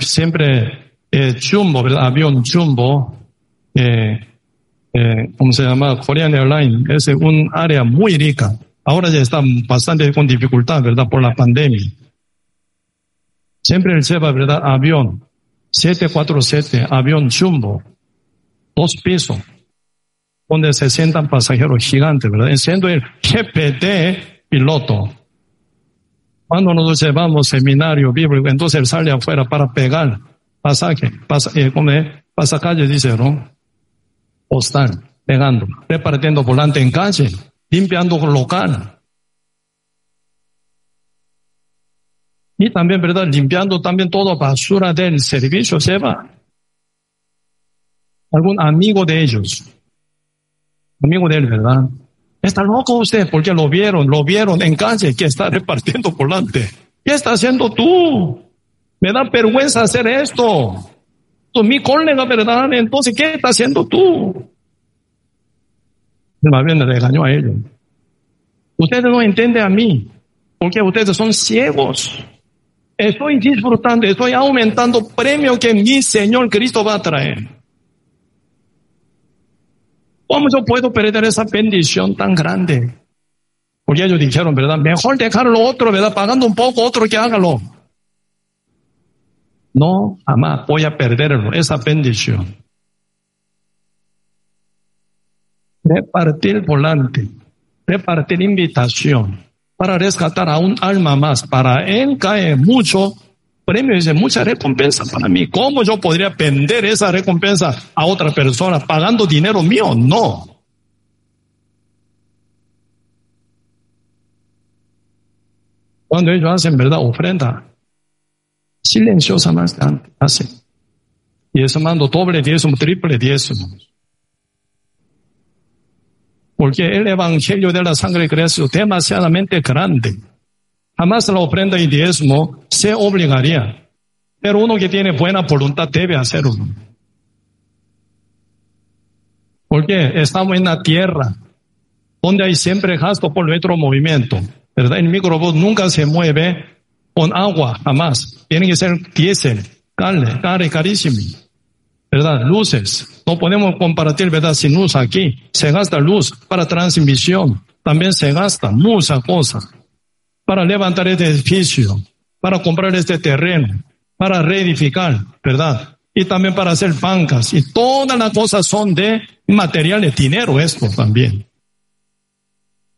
[SPEAKER 2] siempre eh, jumbo, ¿verdad? Avión jumbo, eh, eh, ¿cómo se llama? Korean Airlines, es un área muy rica. Ahora ya está bastante con dificultad, ¿verdad? Por la pandemia. Siempre él lleva, ¿verdad? Avión, 747, avión jumbo, dos pisos donde se sientan pasajeros gigantes, ¿verdad? Siendo el jefe piloto. Cuando nos llevamos seminario bíblico, entonces él sale afuera para pegar pasaje, pasa, eh, pasacalle dice, ¿no? Postal, pegando, repartiendo volante en calle, limpiando local. Y también, ¿verdad? Limpiando también toda basura del servicio se. Algún amigo de ellos amigo de él, ¿verdad? Está loco usted porque lo vieron, lo vieron en calle que está repartiendo volante. ¿Qué está haciendo tú? Me da vergüenza hacer esto. Tú, mi colega, ¿verdad? Entonces, ¿qué está haciendo tú? Más bien le regañó a ellos. Ustedes no entienden a mí, porque ustedes son ciegos. Estoy disfrutando, estoy aumentando premio que mi Señor Cristo va a traer. ¿Cómo yo puedo perder esa bendición tan grande? Porque ellos dijeron, ¿verdad? Mejor dejarlo otro, ¿verdad? Pagando un poco, otro que hágalo. No, jamás voy a perderlo, esa bendición. Repartir volante, repartir invitación para rescatar a un alma más. Para él cae mucho premio y mucha recompensa para mí. ¿Cómo yo podría vender esa recompensa a otra persona pagando dinero mío? No. Cuando ellos hacen verdad ofrenda, silenciosamente hacen. Y eso mando doble diezmo, triple diezmo. Porque el evangelio de la sangre de Cristo es demasiadamente grande. Jamás la ofrenda y diezmo se obligaría. Pero uno que tiene buena voluntad debe hacerlo. Porque estamos en la tierra donde hay siempre gasto por nuestro movimiento. ¿Verdad? El microbús nunca se mueve con agua, jamás. Tiene que ser diésel, carne, carne carísimo. ¿Verdad? Luces. No podemos compartir, ¿verdad? Sin luz aquí. Se gasta luz para transmisión. También se gasta mucha cosa para levantar este edificio, para comprar este terreno, para reedificar, ¿verdad? Y también para hacer bancas. Y todas las cosas son de material de dinero, esto también.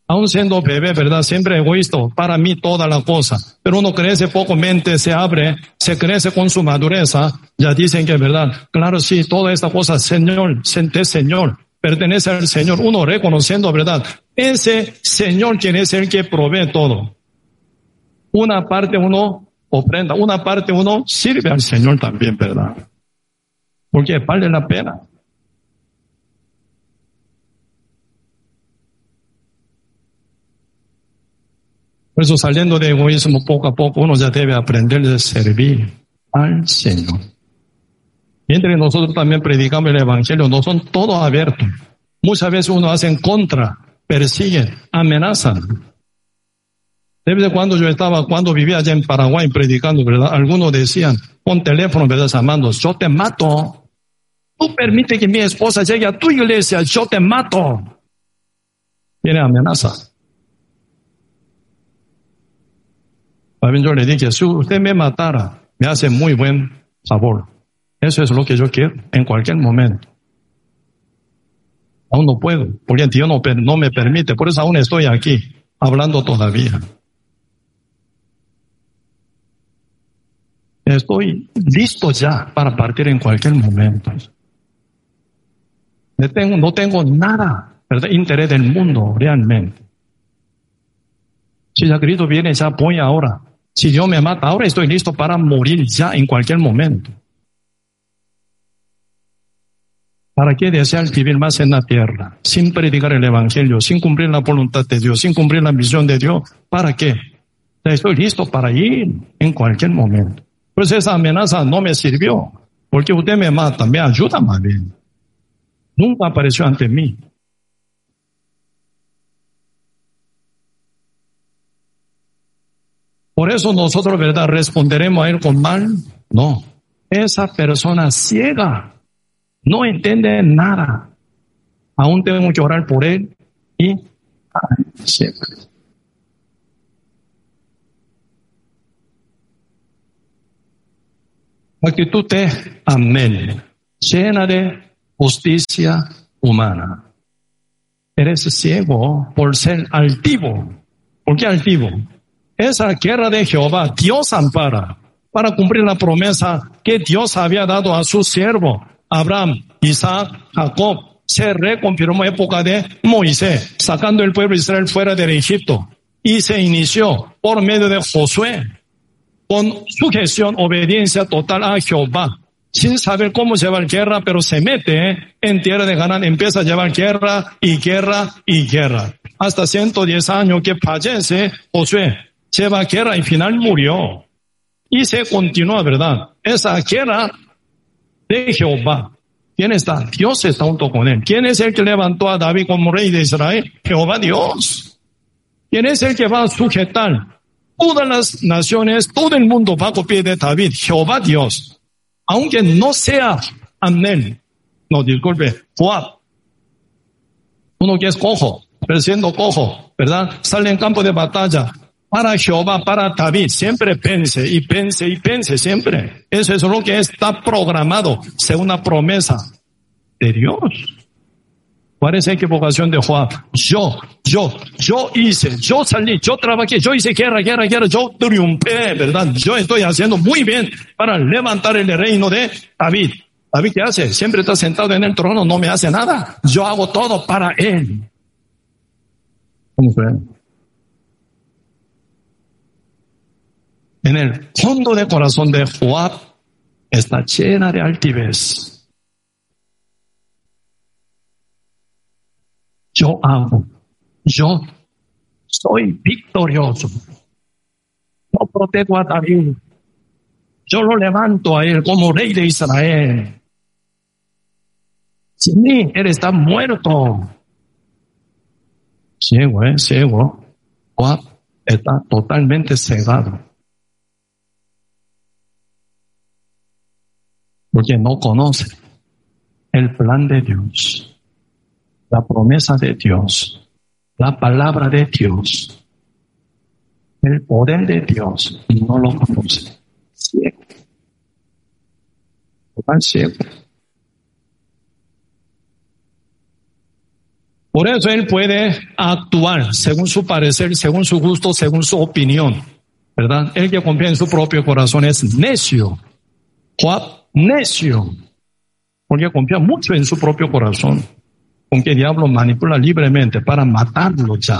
[SPEAKER 2] Aún siendo bebé, ¿verdad? Siempre egoísta, para mí toda la cosa. Pero uno crece poco, mente se abre, se crece con su madurez. Ya dicen que, ¿verdad? Claro, sí, toda esta cosa, Señor, de Señor, pertenece al Señor. Uno reconociendo, ¿verdad? Ese Señor quien es el que provee todo una parte uno ofrenda, una parte uno sirve al Señor también, ¿verdad? Porque vale la pena. Eso saliendo de egoísmo poco a poco uno ya debe aprender a servir al Señor. Mientras nosotros también predicamos el Evangelio, no son todos abiertos. Muchas veces uno hace en contra, persiguen, amenazan. Desde cuando yo estaba, cuando vivía allá en Paraguay predicando, ¿verdad? Algunos decían, con teléfono, ¿verdad? Llamando, yo te mato. Tú permite que mi esposa llegue a tu iglesia, yo te mato. Tiene amenaza. Yo le dije, si usted me matara, me hace muy buen sabor. Eso es lo que yo quiero en cualquier momento. Aún no puedo, porque Dios no, no me permite, por eso aún estoy aquí, hablando todavía. Estoy listo ya para partir en cualquier momento. No tengo, nada, ¿verdad? Interés del mundo realmente. Si ya Cristo viene, ya voy ahora. Si Dios me mata, ahora estoy listo para morir ya en cualquier momento. ¿Para qué desear vivir más en la tierra? Sin predicar el Evangelio, sin cumplir la voluntad de Dios, sin cumplir la misión de Dios. ¿Para qué? Estoy listo para ir en cualquier momento. Pues esa amenaza no me sirvió, porque usted me mata, me ayuda más bien. Nunca apareció ante mí. Por eso nosotros, ¿verdad? ¿Responderemos a él con mal? No. Esa persona ciega no entiende nada. Aún tenemos que orar por él y siempre. actitud de amén, llena de justicia humana. Eres ciego por ser altivo. ¿Por qué altivo? Esa guerra de Jehová, Dios ampara para cumplir la promesa que Dios había dado a su siervo, Abraham, Isaac, Jacob. Se reconfirmó época de Moisés, sacando el pueblo de Israel fuera del Egipto. Y se inició por medio de Josué, con sujeción, obediencia total a Jehová, sin saber cómo llevar guerra, pero se mete en tierra de Canaán, empieza a llevar guerra y guerra y guerra. Hasta 110 años que fallece Josué, lleva guerra y final murió. Y se continúa, ¿verdad? Esa guerra de Jehová. ¿Quién está? Dios está junto con él. ¿Quién es el que levantó a David como rey de Israel? Jehová Dios. ¿Quién es el que va a sujetar todas las naciones, todo el mundo bajo pie de David? Jehová Dios. Aunque no sea Amnel, no, disculpe, Joab. Uno que es cojo, pero siendo cojo, ¿verdad? Sale en campo de batalla, para Jehová, para David. Siempre pense y pense y pense siempre. Eso es lo que está programado según una promesa de Dios. ¿Cuál es la equivocación de Juan? Yo, yo, yo hice, yo salí, yo trabajé, yo hice guerra, guerra, guerra, yo triunfé, ¿verdad? Yo estoy haciendo muy bien para levantar el reino de David. David, ¿qué hace? Siempre está sentado en el trono, no me hace nada. Yo hago todo para él. ¿Cómo fue? En el fondo de corazón de Joab está llena de altivez. Yo hago, yo soy victorioso. Yo protejo a David. Yo lo levanto a él como rey de Israel. Sin mí, él está muerto. Ciego, eh, ciego. Joab está totalmente cegado. Porque no conoce el plan de Dios, la promesa de Dios, la palabra de Dios, el poder de Dios, no lo conoce. Ciego. ciego. Por eso él puede actuar según su parecer, según su gusto, según su opinión. ¿Verdad? El que confía en su propio corazón es necio. Joab necio, porque confía mucho en su propio corazón, con que el diablo manipula libremente para matarlo ya.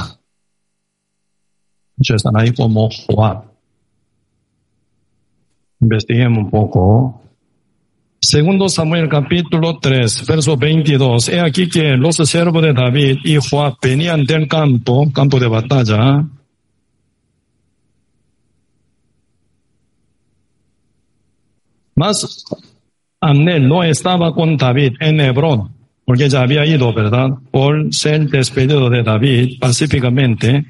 [SPEAKER 2] Muchos están ahí como Juan. Investiguemos un poco. Segundo Samuel capítulo 3, verso 22. He aquí que los siervos de David y Joab venían del campo, campo de batalla, Mas Amnel no estaba con David en Hebrón, porque ya había ido, ¿verdad? Por ser despedido de David pacíficamente,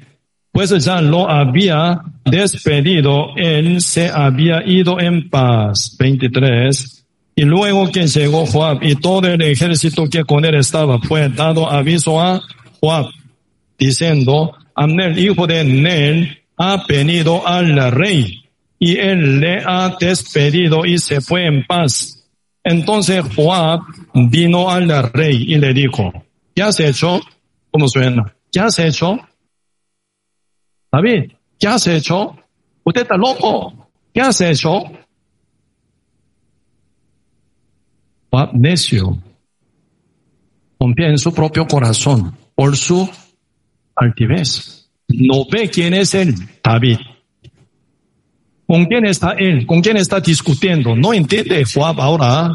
[SPEAKER 2] pues ya lo había despedido, él se había ido en paz. 23. Y luego que llegó Joab y todo el ejército que con él estaba, fue dado aviso a Joab, diciendo, Amnel, hijo de Nel, ha venido al rey y él le ha despedido y se fue en paz. Entonces Joab vino al rey y le dijo, ¿qué has hecho? ¿Cómo suena? ¿Qué has hecho? David, ¿qué has hecho? Usted está loco. ¿Qué has hecho? Joab necio. Confía en su propio corazón por su altivez. No ve quién es él, David. ¿Con quién está él? ¿Con quién está discutiendo? No entiende Joab ahora.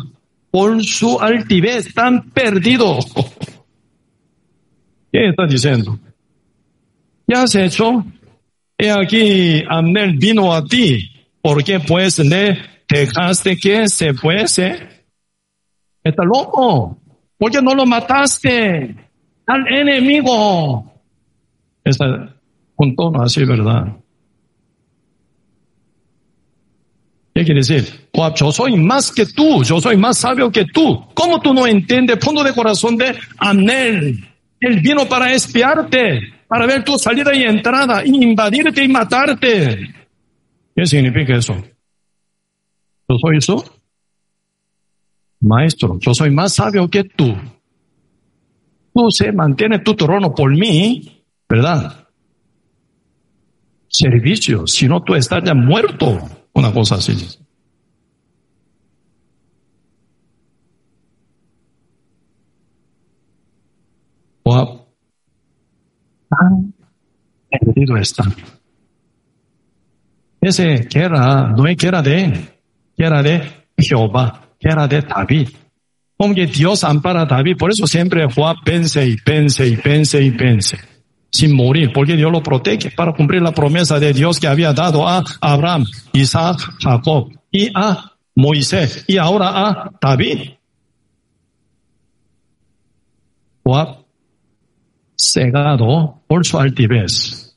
[SPEAKER 2] Por su altivez, tan perdido. ¿Qué está diciendo? ¿Qué has hecho? He aquí, Amnel vino a ti. ¿Por qué pues le dejaste que se fuese? Está loco. ¿Por qué no lo mataste? Al enemigo. Está un tono así, ¿verdad? ¿Qué quiere decir? yo soy más que tú, yo soy más sabio que tú. ¿Cómo tú no entiendes fondo de corazón de Anel? Él vino para espiarte, para ver tu salida y entrada, invadirte y matarte. ¿Qué significa eso? Yo soy eso. Maestro, yo soy más sabio que tú. Tú se mantiene tu trono por mí, ¿verdad? Servicio, si no tú estás ya muerto. Una cosa así. Wow. Tan perdido está. Ese que era, no es que era de, que era de Jehová, que era de David. Como que Dios ampara a David, por eso siempre Juan pense y pense y pense y pense sin morir, porque Dios lo protege para cumplir la promesa de Dios que había dado a Abraham, Isaac, Jacob y a Moisés y ahora a David. Joab cegado por su altivez.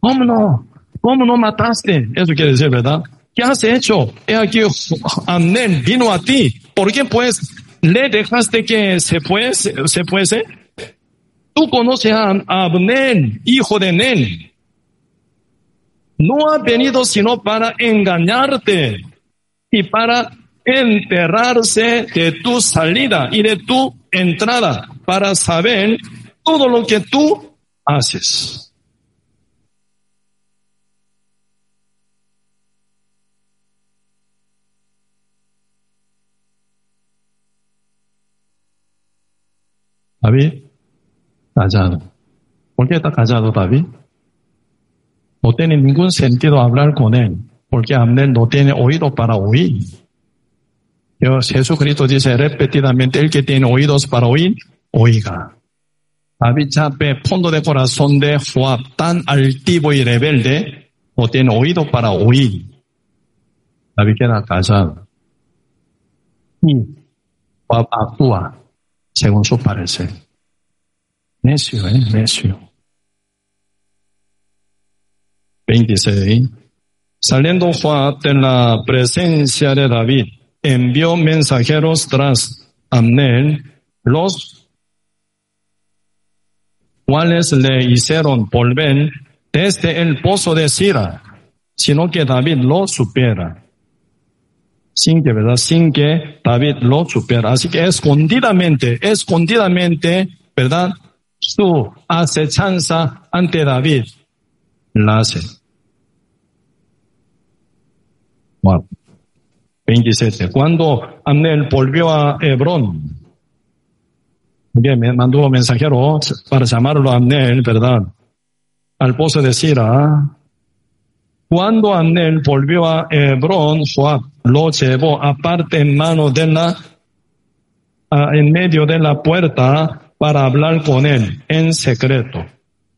[SPEAKER 2] ¿Cómo no? ¿Cómo no mataste? Eso quiere decir, ¿verdad? ¿Qué has hecho? He aquí, Amnén vino a ti. ¿Por qué pues le dejaste que se fuese? Se fuese? Tú conoces a Abner, hijo de Nen. No ha venido sino para engañarte y para enterrarse de tu salida y de tu entrada para saber todo lo que tú haces. David, callado. ¿Por qué está callado David? No tiene ningún sentido hablar con él, porque Abner no tiene oído para oír. Dios, Jesucristo dice repetidamente, el que tiene oídos para oír, oiga. David sabe fondo de corazón de Joab, tan altivo y rebelde, no tiene oído para oír. David queda callado. Y Joab actúa según su parecer. Necio, ¿eh? Necio. 26. Saliendo Joab de la presencia de David, envió mensajeros tras Amnel, los cuales le hicieron volver desde el pozo de Sira, sino que David lo supiera. Sin que, ¿verdad? Sin que David lo supiera. Así que escondidamente, escondidamente, ¿verdad? Su acechanza ante David la hace. Wow. 27. Cuando Amnel volvió a Hebrón, me mandó mensajero para llamarlo a Amnel, ¿verdad? Al pozo de Sira. Cuando Amnel volvió a Hebrón, Joab lo llevó aparte en mano de la, en medio de la puerta para hablar con él en secreto.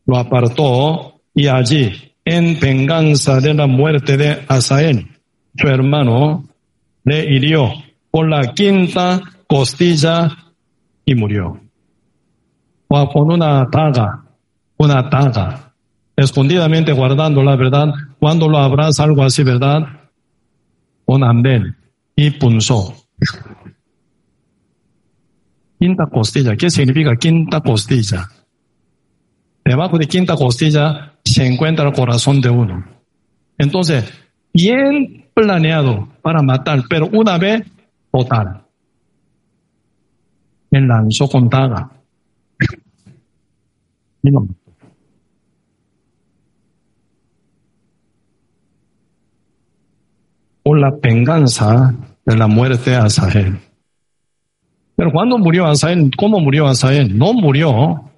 [SPEAKER 2] Lo apartó y allí, en venganza de la muerte de Asael, su hermano, le hirió por la quinta costilla y murió. O con una daga, una daga, escondidamente guardando la verdad, cuando lo abraza algo así, ¿verdad? Un andén y punzó. Quinta costilla, ¿qué significa quinta costilla? Debajo de quinta costilla se encuentra el corazón de uno. Entonces, bien planeado para matar, pero una vez total. Él lanzó con daga. Y no. Por la venganza de la muerte de Asael. Pero cuando murió Asael, ¿cómo murió Asael? No murió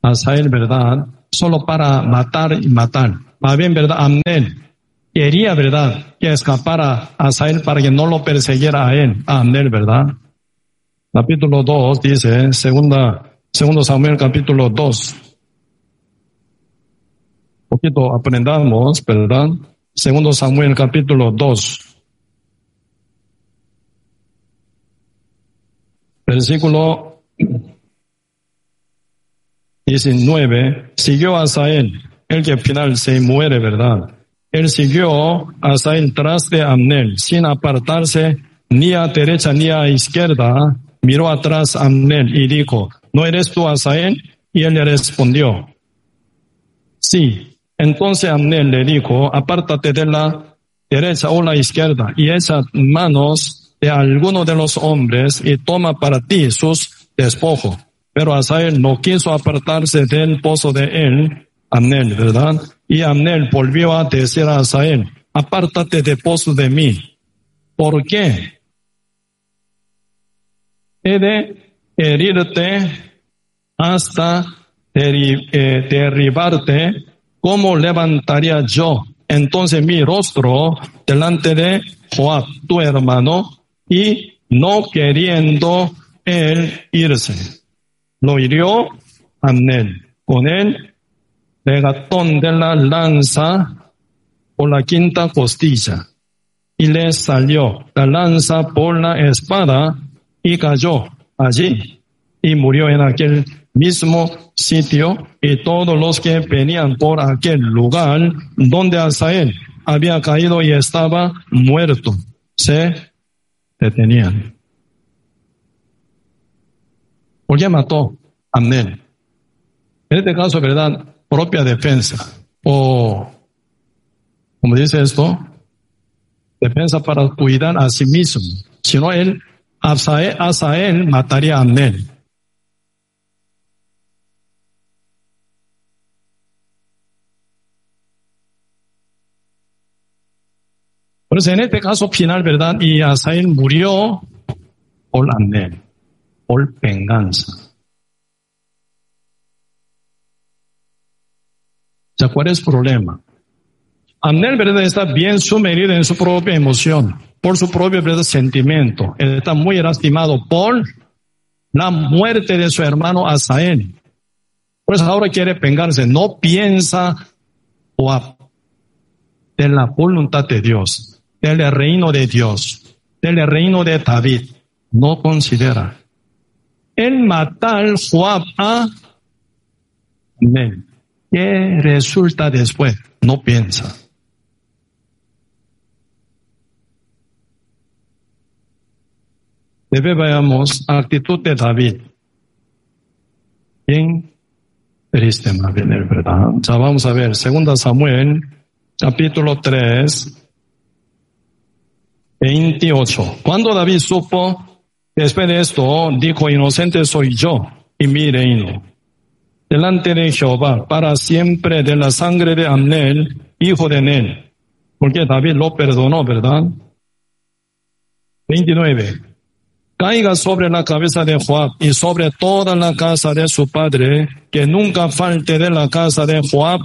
[SPEAKER 2] Asael, ¿verdad? Solo para matar y matar. Más bien, ¿verdad? Amén quería, ¿verdad?, que escapara a Sael para que no lo persiguiera a él, a ¿verdad? Capítulo 2 dice, segunda, segundo Samuel capítulo 2. poquito aprendamos, ¿verdad? Segundo Samuel capítulo 2. Versículo 19. Siguió a Sael, el que al final se muere, ¿verdad? Él siguió hasta el tras de Amnel, sin apartarse ni a derecha ni a izquierda. Miró atrás a Amnel y dijo, ¿no eres tú Asael? Y él le respondió, sí. Entonces Amnel le dijo, apártate de la derecha o la izquierda y echa manos de alguno de los hombres y toma para ti sus despojos. Pero Asael no quiso apartarse del pozo de él, Amnel, ¿verdad? Y Amnel volvió a decir a Asael, apártate de pozo de mí. ¿Por qué? He de herirte hasta eh, derribarte, ¿cómo levantaría yo entonces mi rostro delante de Joab, tu hermano, y no queriendo él irse? Lo hirió Amnel. Con él regatón de la lanza por la quinta costilla y le salió la lanza por la espada y cayó allí y murió en aquel mismo sitio y todos los que venían por aquel lugar donde Asael había caído y estaba muerto se detenían. ¿Por qué mató a Amnel? En este caso, ¿verdad? Propia defensa. O, como dice esto, defensa para cuidar a sí mismo. Si no, él, Asael, mataría a En este caso final, ¿verdad? Y Asael murió por Amnel, por venganza. ¿cuál es el problema? Amnel, ¿verdad? Está bien sumergido en su propia emoción, por su propio ¿verdad? sentimiento. Él está muy lastimado por la muerte de su hermano Asael. Por eso ahora quiere vengarse. No piensa o de la voluntad de Dios del reino de Dios, del reino de David, no considera. El matar Joab a ¿Qué resulta después? No piensa. Debe veamos actitud de David. Bien triste, más bien, ¿verdad? Ya vamos a ver, segunda Samuel, capítulo 3, 28. Cuando David supo, después de esto, dijo, inocente soy yo y mi reino. Delante de Jehová, para siempre de la sangre de Amnel, hijo de Nel. Porque David lo perdonó, ¿verdad? 29. Caiga sobre la cabeza de Joab y sobre toda la casa de su padre, que nunca falte de la casa de Joab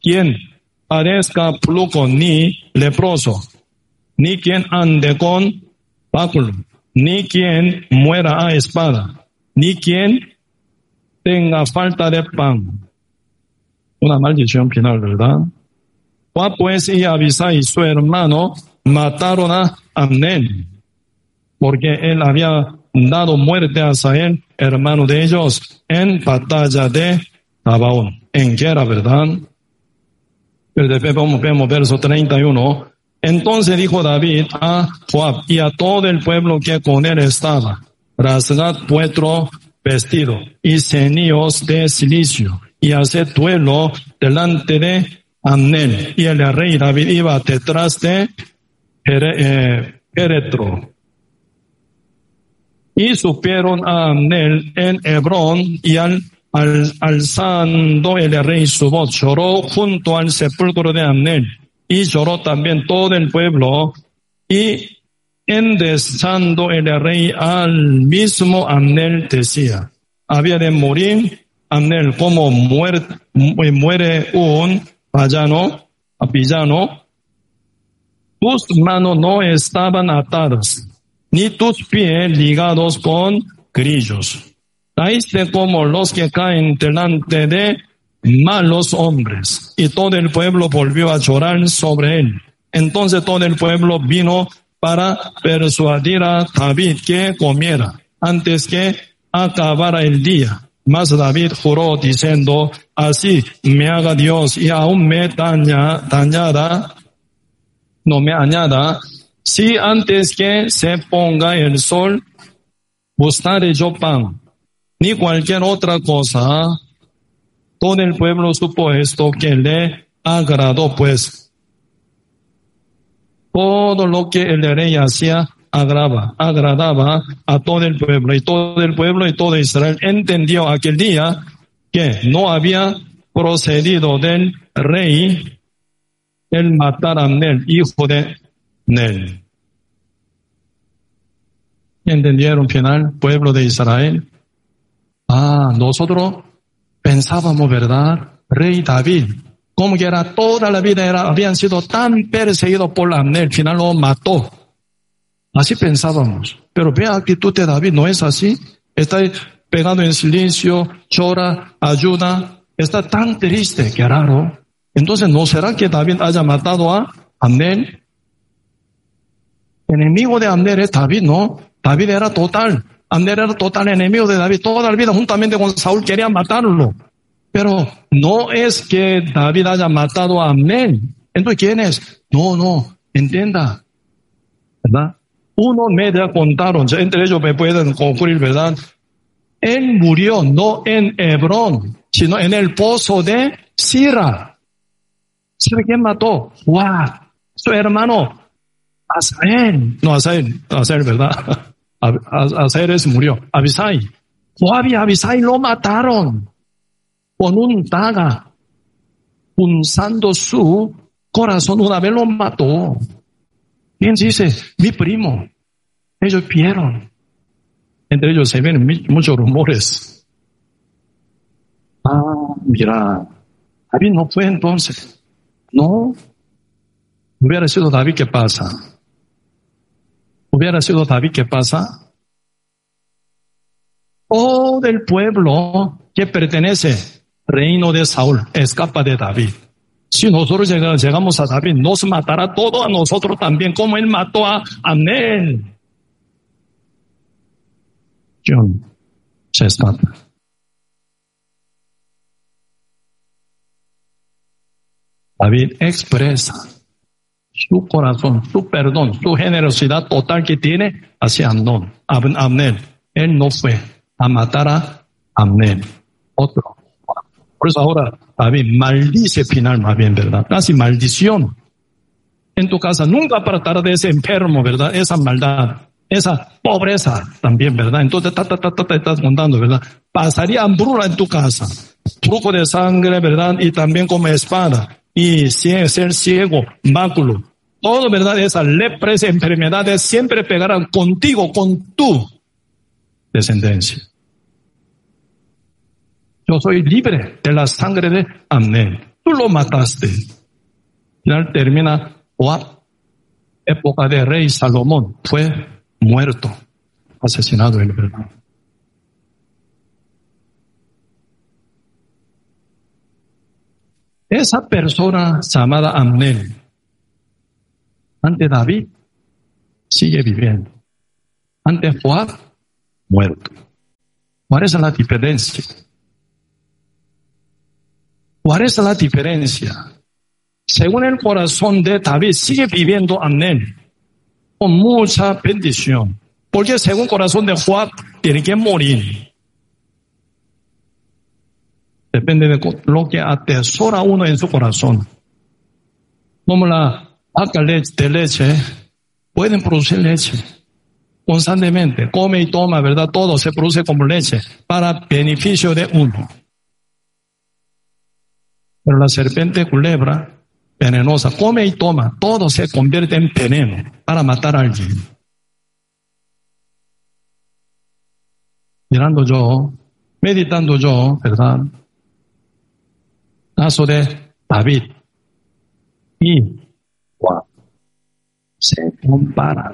[SPEAKER 2] quien parezca pluco ni leproso, ni quien ande con báculo, ni quien muera a espada, ni quien tenga falta de pan. Una maldición final, ¿verdad? Juan pues y Abisai, su hermano, mataron a Amnel, porque él había dado muerte a Sael, hermano de ellos, en batalla de Tabaón, en guerra, ¿verdad? Pero después vamos, vemos verso 31. Entonces dijo David a Joab y a todo el pueblo que con él estaba, rasgad vuestro vestido y ceníos de silicio y haced duelo delante de Amnel. Y el rey David iba detrás de Peretro. Eh, y supieron a Amnel en Hebrón y al, al, alzando el rey su voz, lloró junto al sepulcro de Amnel y lloró también todo el pueblo y endesando el rey al mismo Amnel decía, había de morir Amnel como muere, muere un payano, villano, tus manos no estaban atadas, ni tus pies ligados con grillos. Caíste como los que caen delante de malos hombres. Y todo el pueblo volvió a llorar sobre él. Entonces todo el pueblo vino para persuadir a David que comiera antes que acabara el día. Mas David juró diciendo, así me haga Dios y aún me daña, dañada, no me añada, si antes que se ponga el sol, buscaré yo pan, ni cualquier otra cosa, todo el pueblo supo esto que le agradó, pues todo lo que el rey hacía agrava, agradaba a todo el pueblo y todo el pueblo y todo Israel entendió aquel día que no había procedido del rey el matar a Nel, hijo de Nel. ¿Entendieron final, pueblo de Israel? Ah, nosotros pensábamos, ¿verdad? Rey David, como que era toda la vida, era, habían sido tan perseguidos por la al final lo mató. Así pensábamos. Pero ve la actitud de David, no es así. Está pegando en silencio, llora, ayuda, está tan triste, que raro. Entonces, ¿no será que David haya matado a Amnel? Enemigo de Amnel es David, no. David era total. Abner era total enemigo de David. Toda la vida juntamente con Saúl quería matarlo. Pero no es que David haya matado a Abner. Entonces, ¿quién es? No, no, entienda. ¿Verdad? Uno me contaron, entre ellos me pueden concluir, ¿verdad? Él murió no en Hebrón, sino en el pozo de Sira. ¿Sabe quién mató? ¡Wow! Su hermano, Asael. No, Asael, Asael, ¿verdad? Asael es murió. Abisai. Joab y Abisai lo mataron con un daga, punzando su corazón. Una vez lo mató. ¿Quién dice? Mi primo. Ellos vieron. Entre ellos se ven muchos rumores. Ah, mira, David no fue entonces. No. Hubiera sido David, ¿qué pasa? Hubiera sido David, ¿qué pasa? Todo el pueblo que pertenece reino de Saúl escapa de David. Si nosotros llegamos a David, nos matará todo a nosotros también, como él mató a Amén. John se escapa. David expresa su corazón, su perdón, su generosidad total que tiene hacia Amnón, Amnel. Él no fue a matar a otro. Por eso ahora David maldice final más bien, ¿verdad? Casi maldición. En tu casa nunca apartará de ese enfermo, ¿verdad? Esa maldad esa pobreza también, ¿verdad? Entonces, ta, ta, ta, ta, estás contando, ¿verdad? Pasaría hambruna en tu casa, truco de sangre, ¿verdad? Y también como espada, y ser ciego, máculo. Todo, ¿verdad? Esas lepres, enfermedades siempre pegarán contigo, con tu descendencia. Yo soy libre de la sangre de Amén. Tú lo mataste. Final termina, época de rey Salomón. Fue muerto, asesinado en verdad. Esa persona llamada Amnel, ante David, sigue viviendo. Ante Joab, muerto. ¿Cuál es la diferencia? ¿Cuál es la diferencia? Según el corazón de David, sigue viviendo Amnel con mucha bendición. Porque según corazón de Juan, tiene que morir. Depende de lo que atesora uno en su corazón. Como la vaca de leche, pueden producir leche constantemente. Come y toma, ¿verdad? Todo se produce como leche para beneficio de uno. Pero la serpiente culebra venenosa, come y toma, todo se convierte en veneno para matar a alguien. Mirando yo, meditando yo, ¿verdad? Caso de David y Juan. Se compara.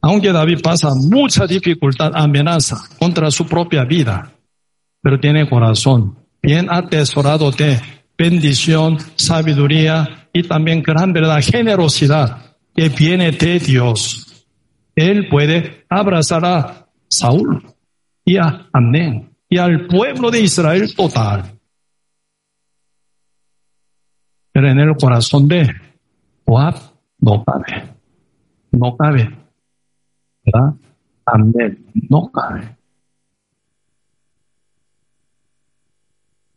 [SPEAKER 2] Aunque David pasa mucha dificultad, amenaza contra su propia vida, pero tiene corazón bien atesorado de bendición, sabiduría y también gran verdad, generosidad que viene de Dios. Él puede abrazar a Saúl y a Amén y al pueblo de Israel total. Pero en el corazón de Joab no cabe. No cabe. ¿Verdad? Amén. No cabe.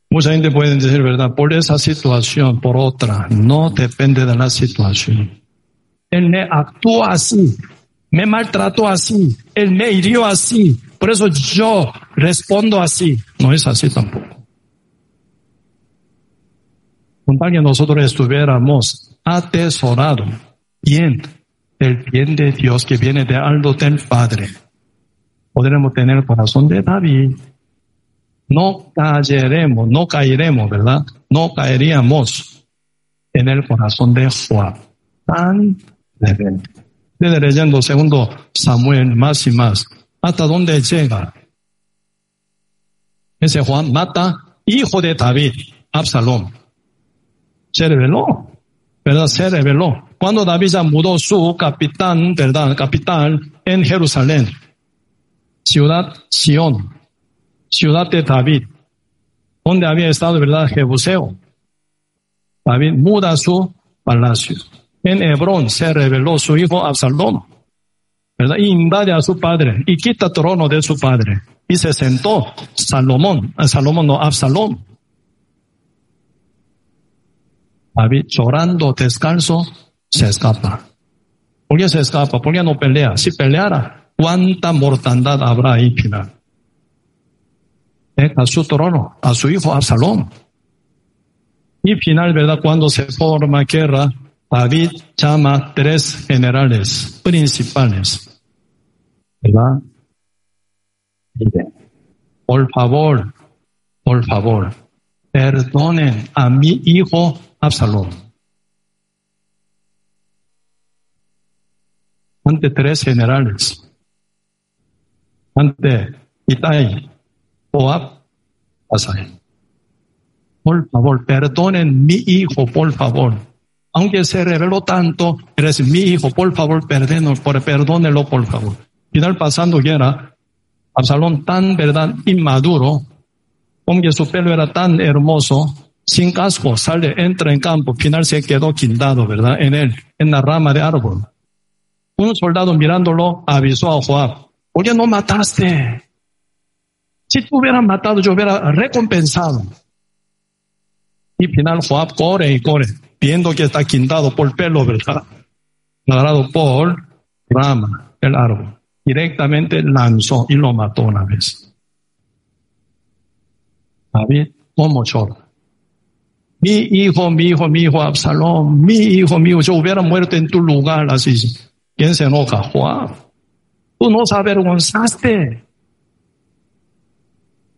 [SPEAKER 2] Mucha gente puede decir, ¿verdad? Por esa situación, por otra. No depende de la situación. Él me actuó así. Me maltrató así. Él me hirió así. Por eso yo respondo así. No es así tampoco. Con tal que nosotros estuviéramos atesorados bien el bien de Dios que viene de alto del Padre, podremos tener el corazón de David no caeremos, no caeremos, ¿verdad? No caeríamos en el corazón de Juan. Tan repente. Desde leyendo segundo Samuel más y más. ¿Hasta dónde llega? Ese Juan mata hijo de David, Absalón. Se reveló, ¿verdad? Se reveló cuando David ya mudó su capitán, ¿verdad? Capital en Jerusalén, ciudad Sion, ciudad de David, donde había estado, ¿verdad? Jebuseo. David muda su palacio. En Hebrón se reveló su hijo Absalom, ¿verdad? Y invade a su padre y quita trono de su padre. Y se sentó Salomón, Salomón no, Absalom. David llorando descalzo se escapa. ¿Por qué se escapa? ¿Por qué no pelea? Si peleara, ¿cuánta mortandad habrá ahí final? a su trono, a su hijo Absalom. Y final, ¿verdad? Cuando se forma guerra, David llama tres generales principales. ¿Verdad? Por favor, por favor, perdonen a mi hijo Absalom. Ante tres generales. Ante Itai, Joab, Asahel. Por favor, perdonen mi hijo, por favor. Aunque se reveló tanto, eres mi hijo, por favor, perdónelo, por, perdónelo, por favor. Final pasando guerra, Absalón tan verdad inmaduro, aunque su pelo era tan hermoso, sin casco, sale, entra en campo, final se quedó quindado, ¿verdad? En él, en la rama de árbol. Un soldado mirándolo avisó a Joab, oye, no mataste. Si tú hubieras matado, yo hubiera recompensado. Y final Joab corre y corre, viendo que está quindado por pelo, ¿verdad? Agarrado por rama, el árbol. Directamente lanzó y lo mató una vez. David, ¿cómo chorra? Mi hijo, mi hijo, mi hijo Absalón, mi hijo, mi hijo, yo hubiera muerto en tu lugar, así. ¿Quién se enoja? Juan. Tú nos avergonzaste.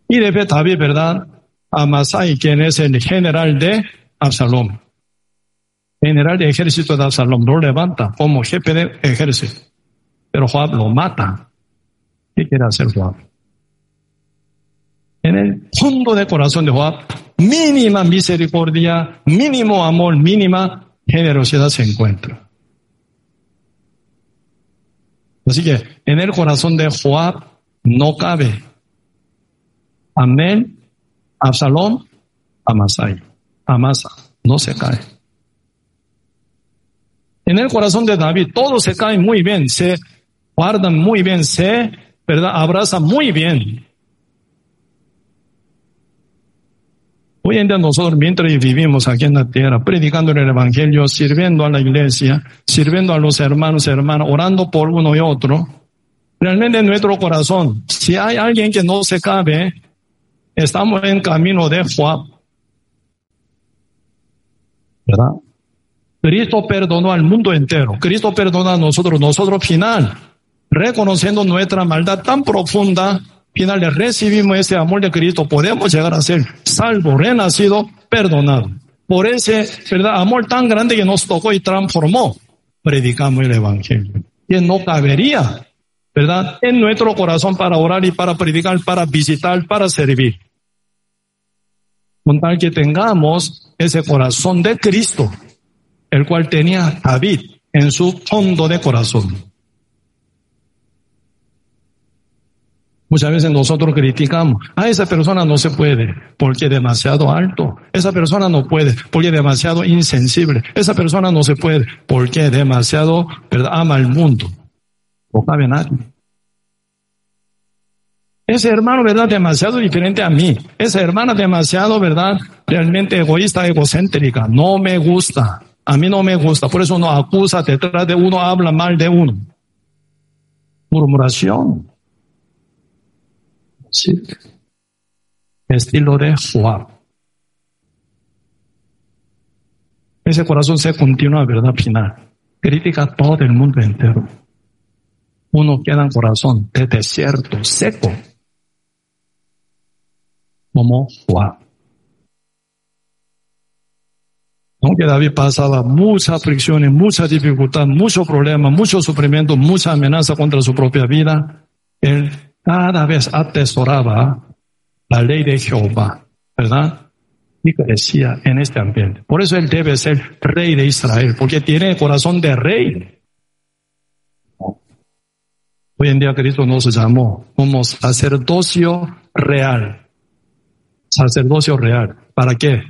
[SPEAKER 2] Y de David, ¿verdad? Amasai, quien es el general de Absalom. General de ejército de Absalom, lo levanta como jefe de ejército. Pero Joab lo mata. ¿Qué quiere hacer Joab? En el fondo de corazón de Joab, mínima misericordia, mínimo amor, mínima generosidad se encuentra. Así que en el corazón de Joab no cabe Amén, Absalón, Amasai. Amasa, no se cae. En el corazón de David todo se cae muy bien, se guardan muy bien, se, ¿verdad? Abraza muy bien. Hoy en día nosotros mientras vivimos aquí en la tierra, predicando el Evangelio, sirviendo a la iglesia, sirviendo a los hermanos, hermanas, orando por uno y otro, realmente en nuestro corazón, si hay alguien que no se cabe, estamos en camino de Juan. ¿Verdad? Cristo perdonó al mundo entero. Cristo perdonó a nosotros. Nosotros final, reconociendo nuestra maldad tan profunda, final recibimos ese amor de Cristo, podemos llegar a ser salvo, renacido, perdonado. Por ese ¿verdad? amor tan grande que nos tocó y transformó, predicamos el Evangelio. Que no cabería, ¿verdad? En nuestro corazón para orar y para predicar, para visitar, para servir. Con tal que tengamos ese corazón de Cristo, el cual tenía David en su fondo de corazón. Muchas veces nosotros criticamos, a ah, esa persona no se puede porque demasiado alto, esa persona no puede porque demasiado insensible, esa persona no se puede porque demasiado, ¿verdad? ama el mundo. No cabe nadie. Ese hermano, ¿verdad? Demasiado diferente a mí. Esa hermana demasiado, ¿verdad? Realmente egoísta, egocéntrica. No me gusta. A mí no me gusta. Por eso uno acusa detrás de uno, habla mal de uno. Murmuración. Sí. Estilo de Joab. Ese corazón se continúa, ¿verdad? Final. Critica todo el mundo entero. Uno queda en corazón de desierto, seco. Como Joab. Aunque David pasaba muchas fricciones, mucha dificultad, mucho problema, mucho sufrimiento, mucha amenaza contra su propia vida, él cada vez atesoraba la ley de Jehová, ¿verdad? y crecía en este ambiente. Por eso él debe ser rey de Israel, porque tiene corazón de rey. Hoy en día Cristo nos llamó como sacerdocio real. Sacerdocio real. ¿Para qué?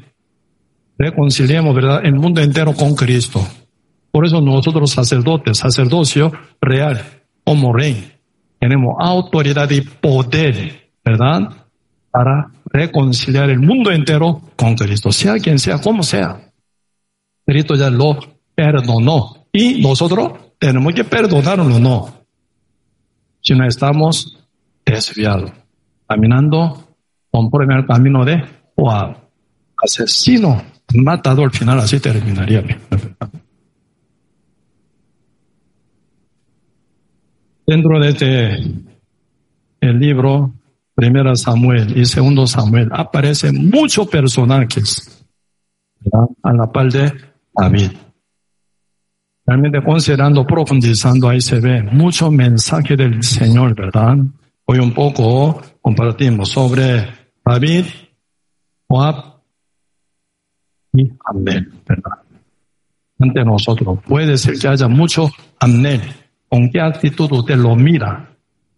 [SPEAKER 2] Reconciliemos, ¿verdad? El mundo entero con Cristo. Por eso nosotros sacerdotes, sacerdocio real, como rey, tenemos autoridad y poder, ¿verdad? Para reconciliar el mundo entero con Cristo, sea quien sea, como sea. Cristo ya lo perdonó y nosotros tenemos que perdonarlo, no si no estamos desviados, caminando conforme al camino de o asesino, matado al final, así terminaría. Dentro de este el libro Primera Samuel y Segundo Samuel aparecen muchos personajes a la par de David. Realmente considerando, profundizando, ahí se ve mucho mensaje del Señor, ¿verdad? Hoy un poco compartimos sobre David, Joab y Amén, ¿verdad? Ante nosotros puede ser que haya mucho Amén. ¿Con qué actitud usted lo mira?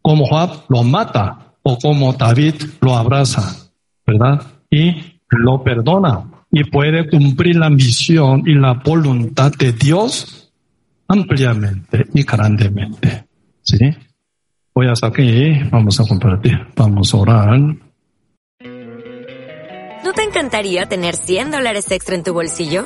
[SPEAKER 2] Como Joab lo mata o como David lo abraza, ¿verdad? Y lo perdona y puede cumplir la misión y la voluntad de Dios ampliamente y grandemente. ¿Sí? Voy hasta aquí, vamos a compartir, vamos a orar.
[SPEAKER 3] ¿No te encantaría tener 100 dólares extra en tu bolsillo?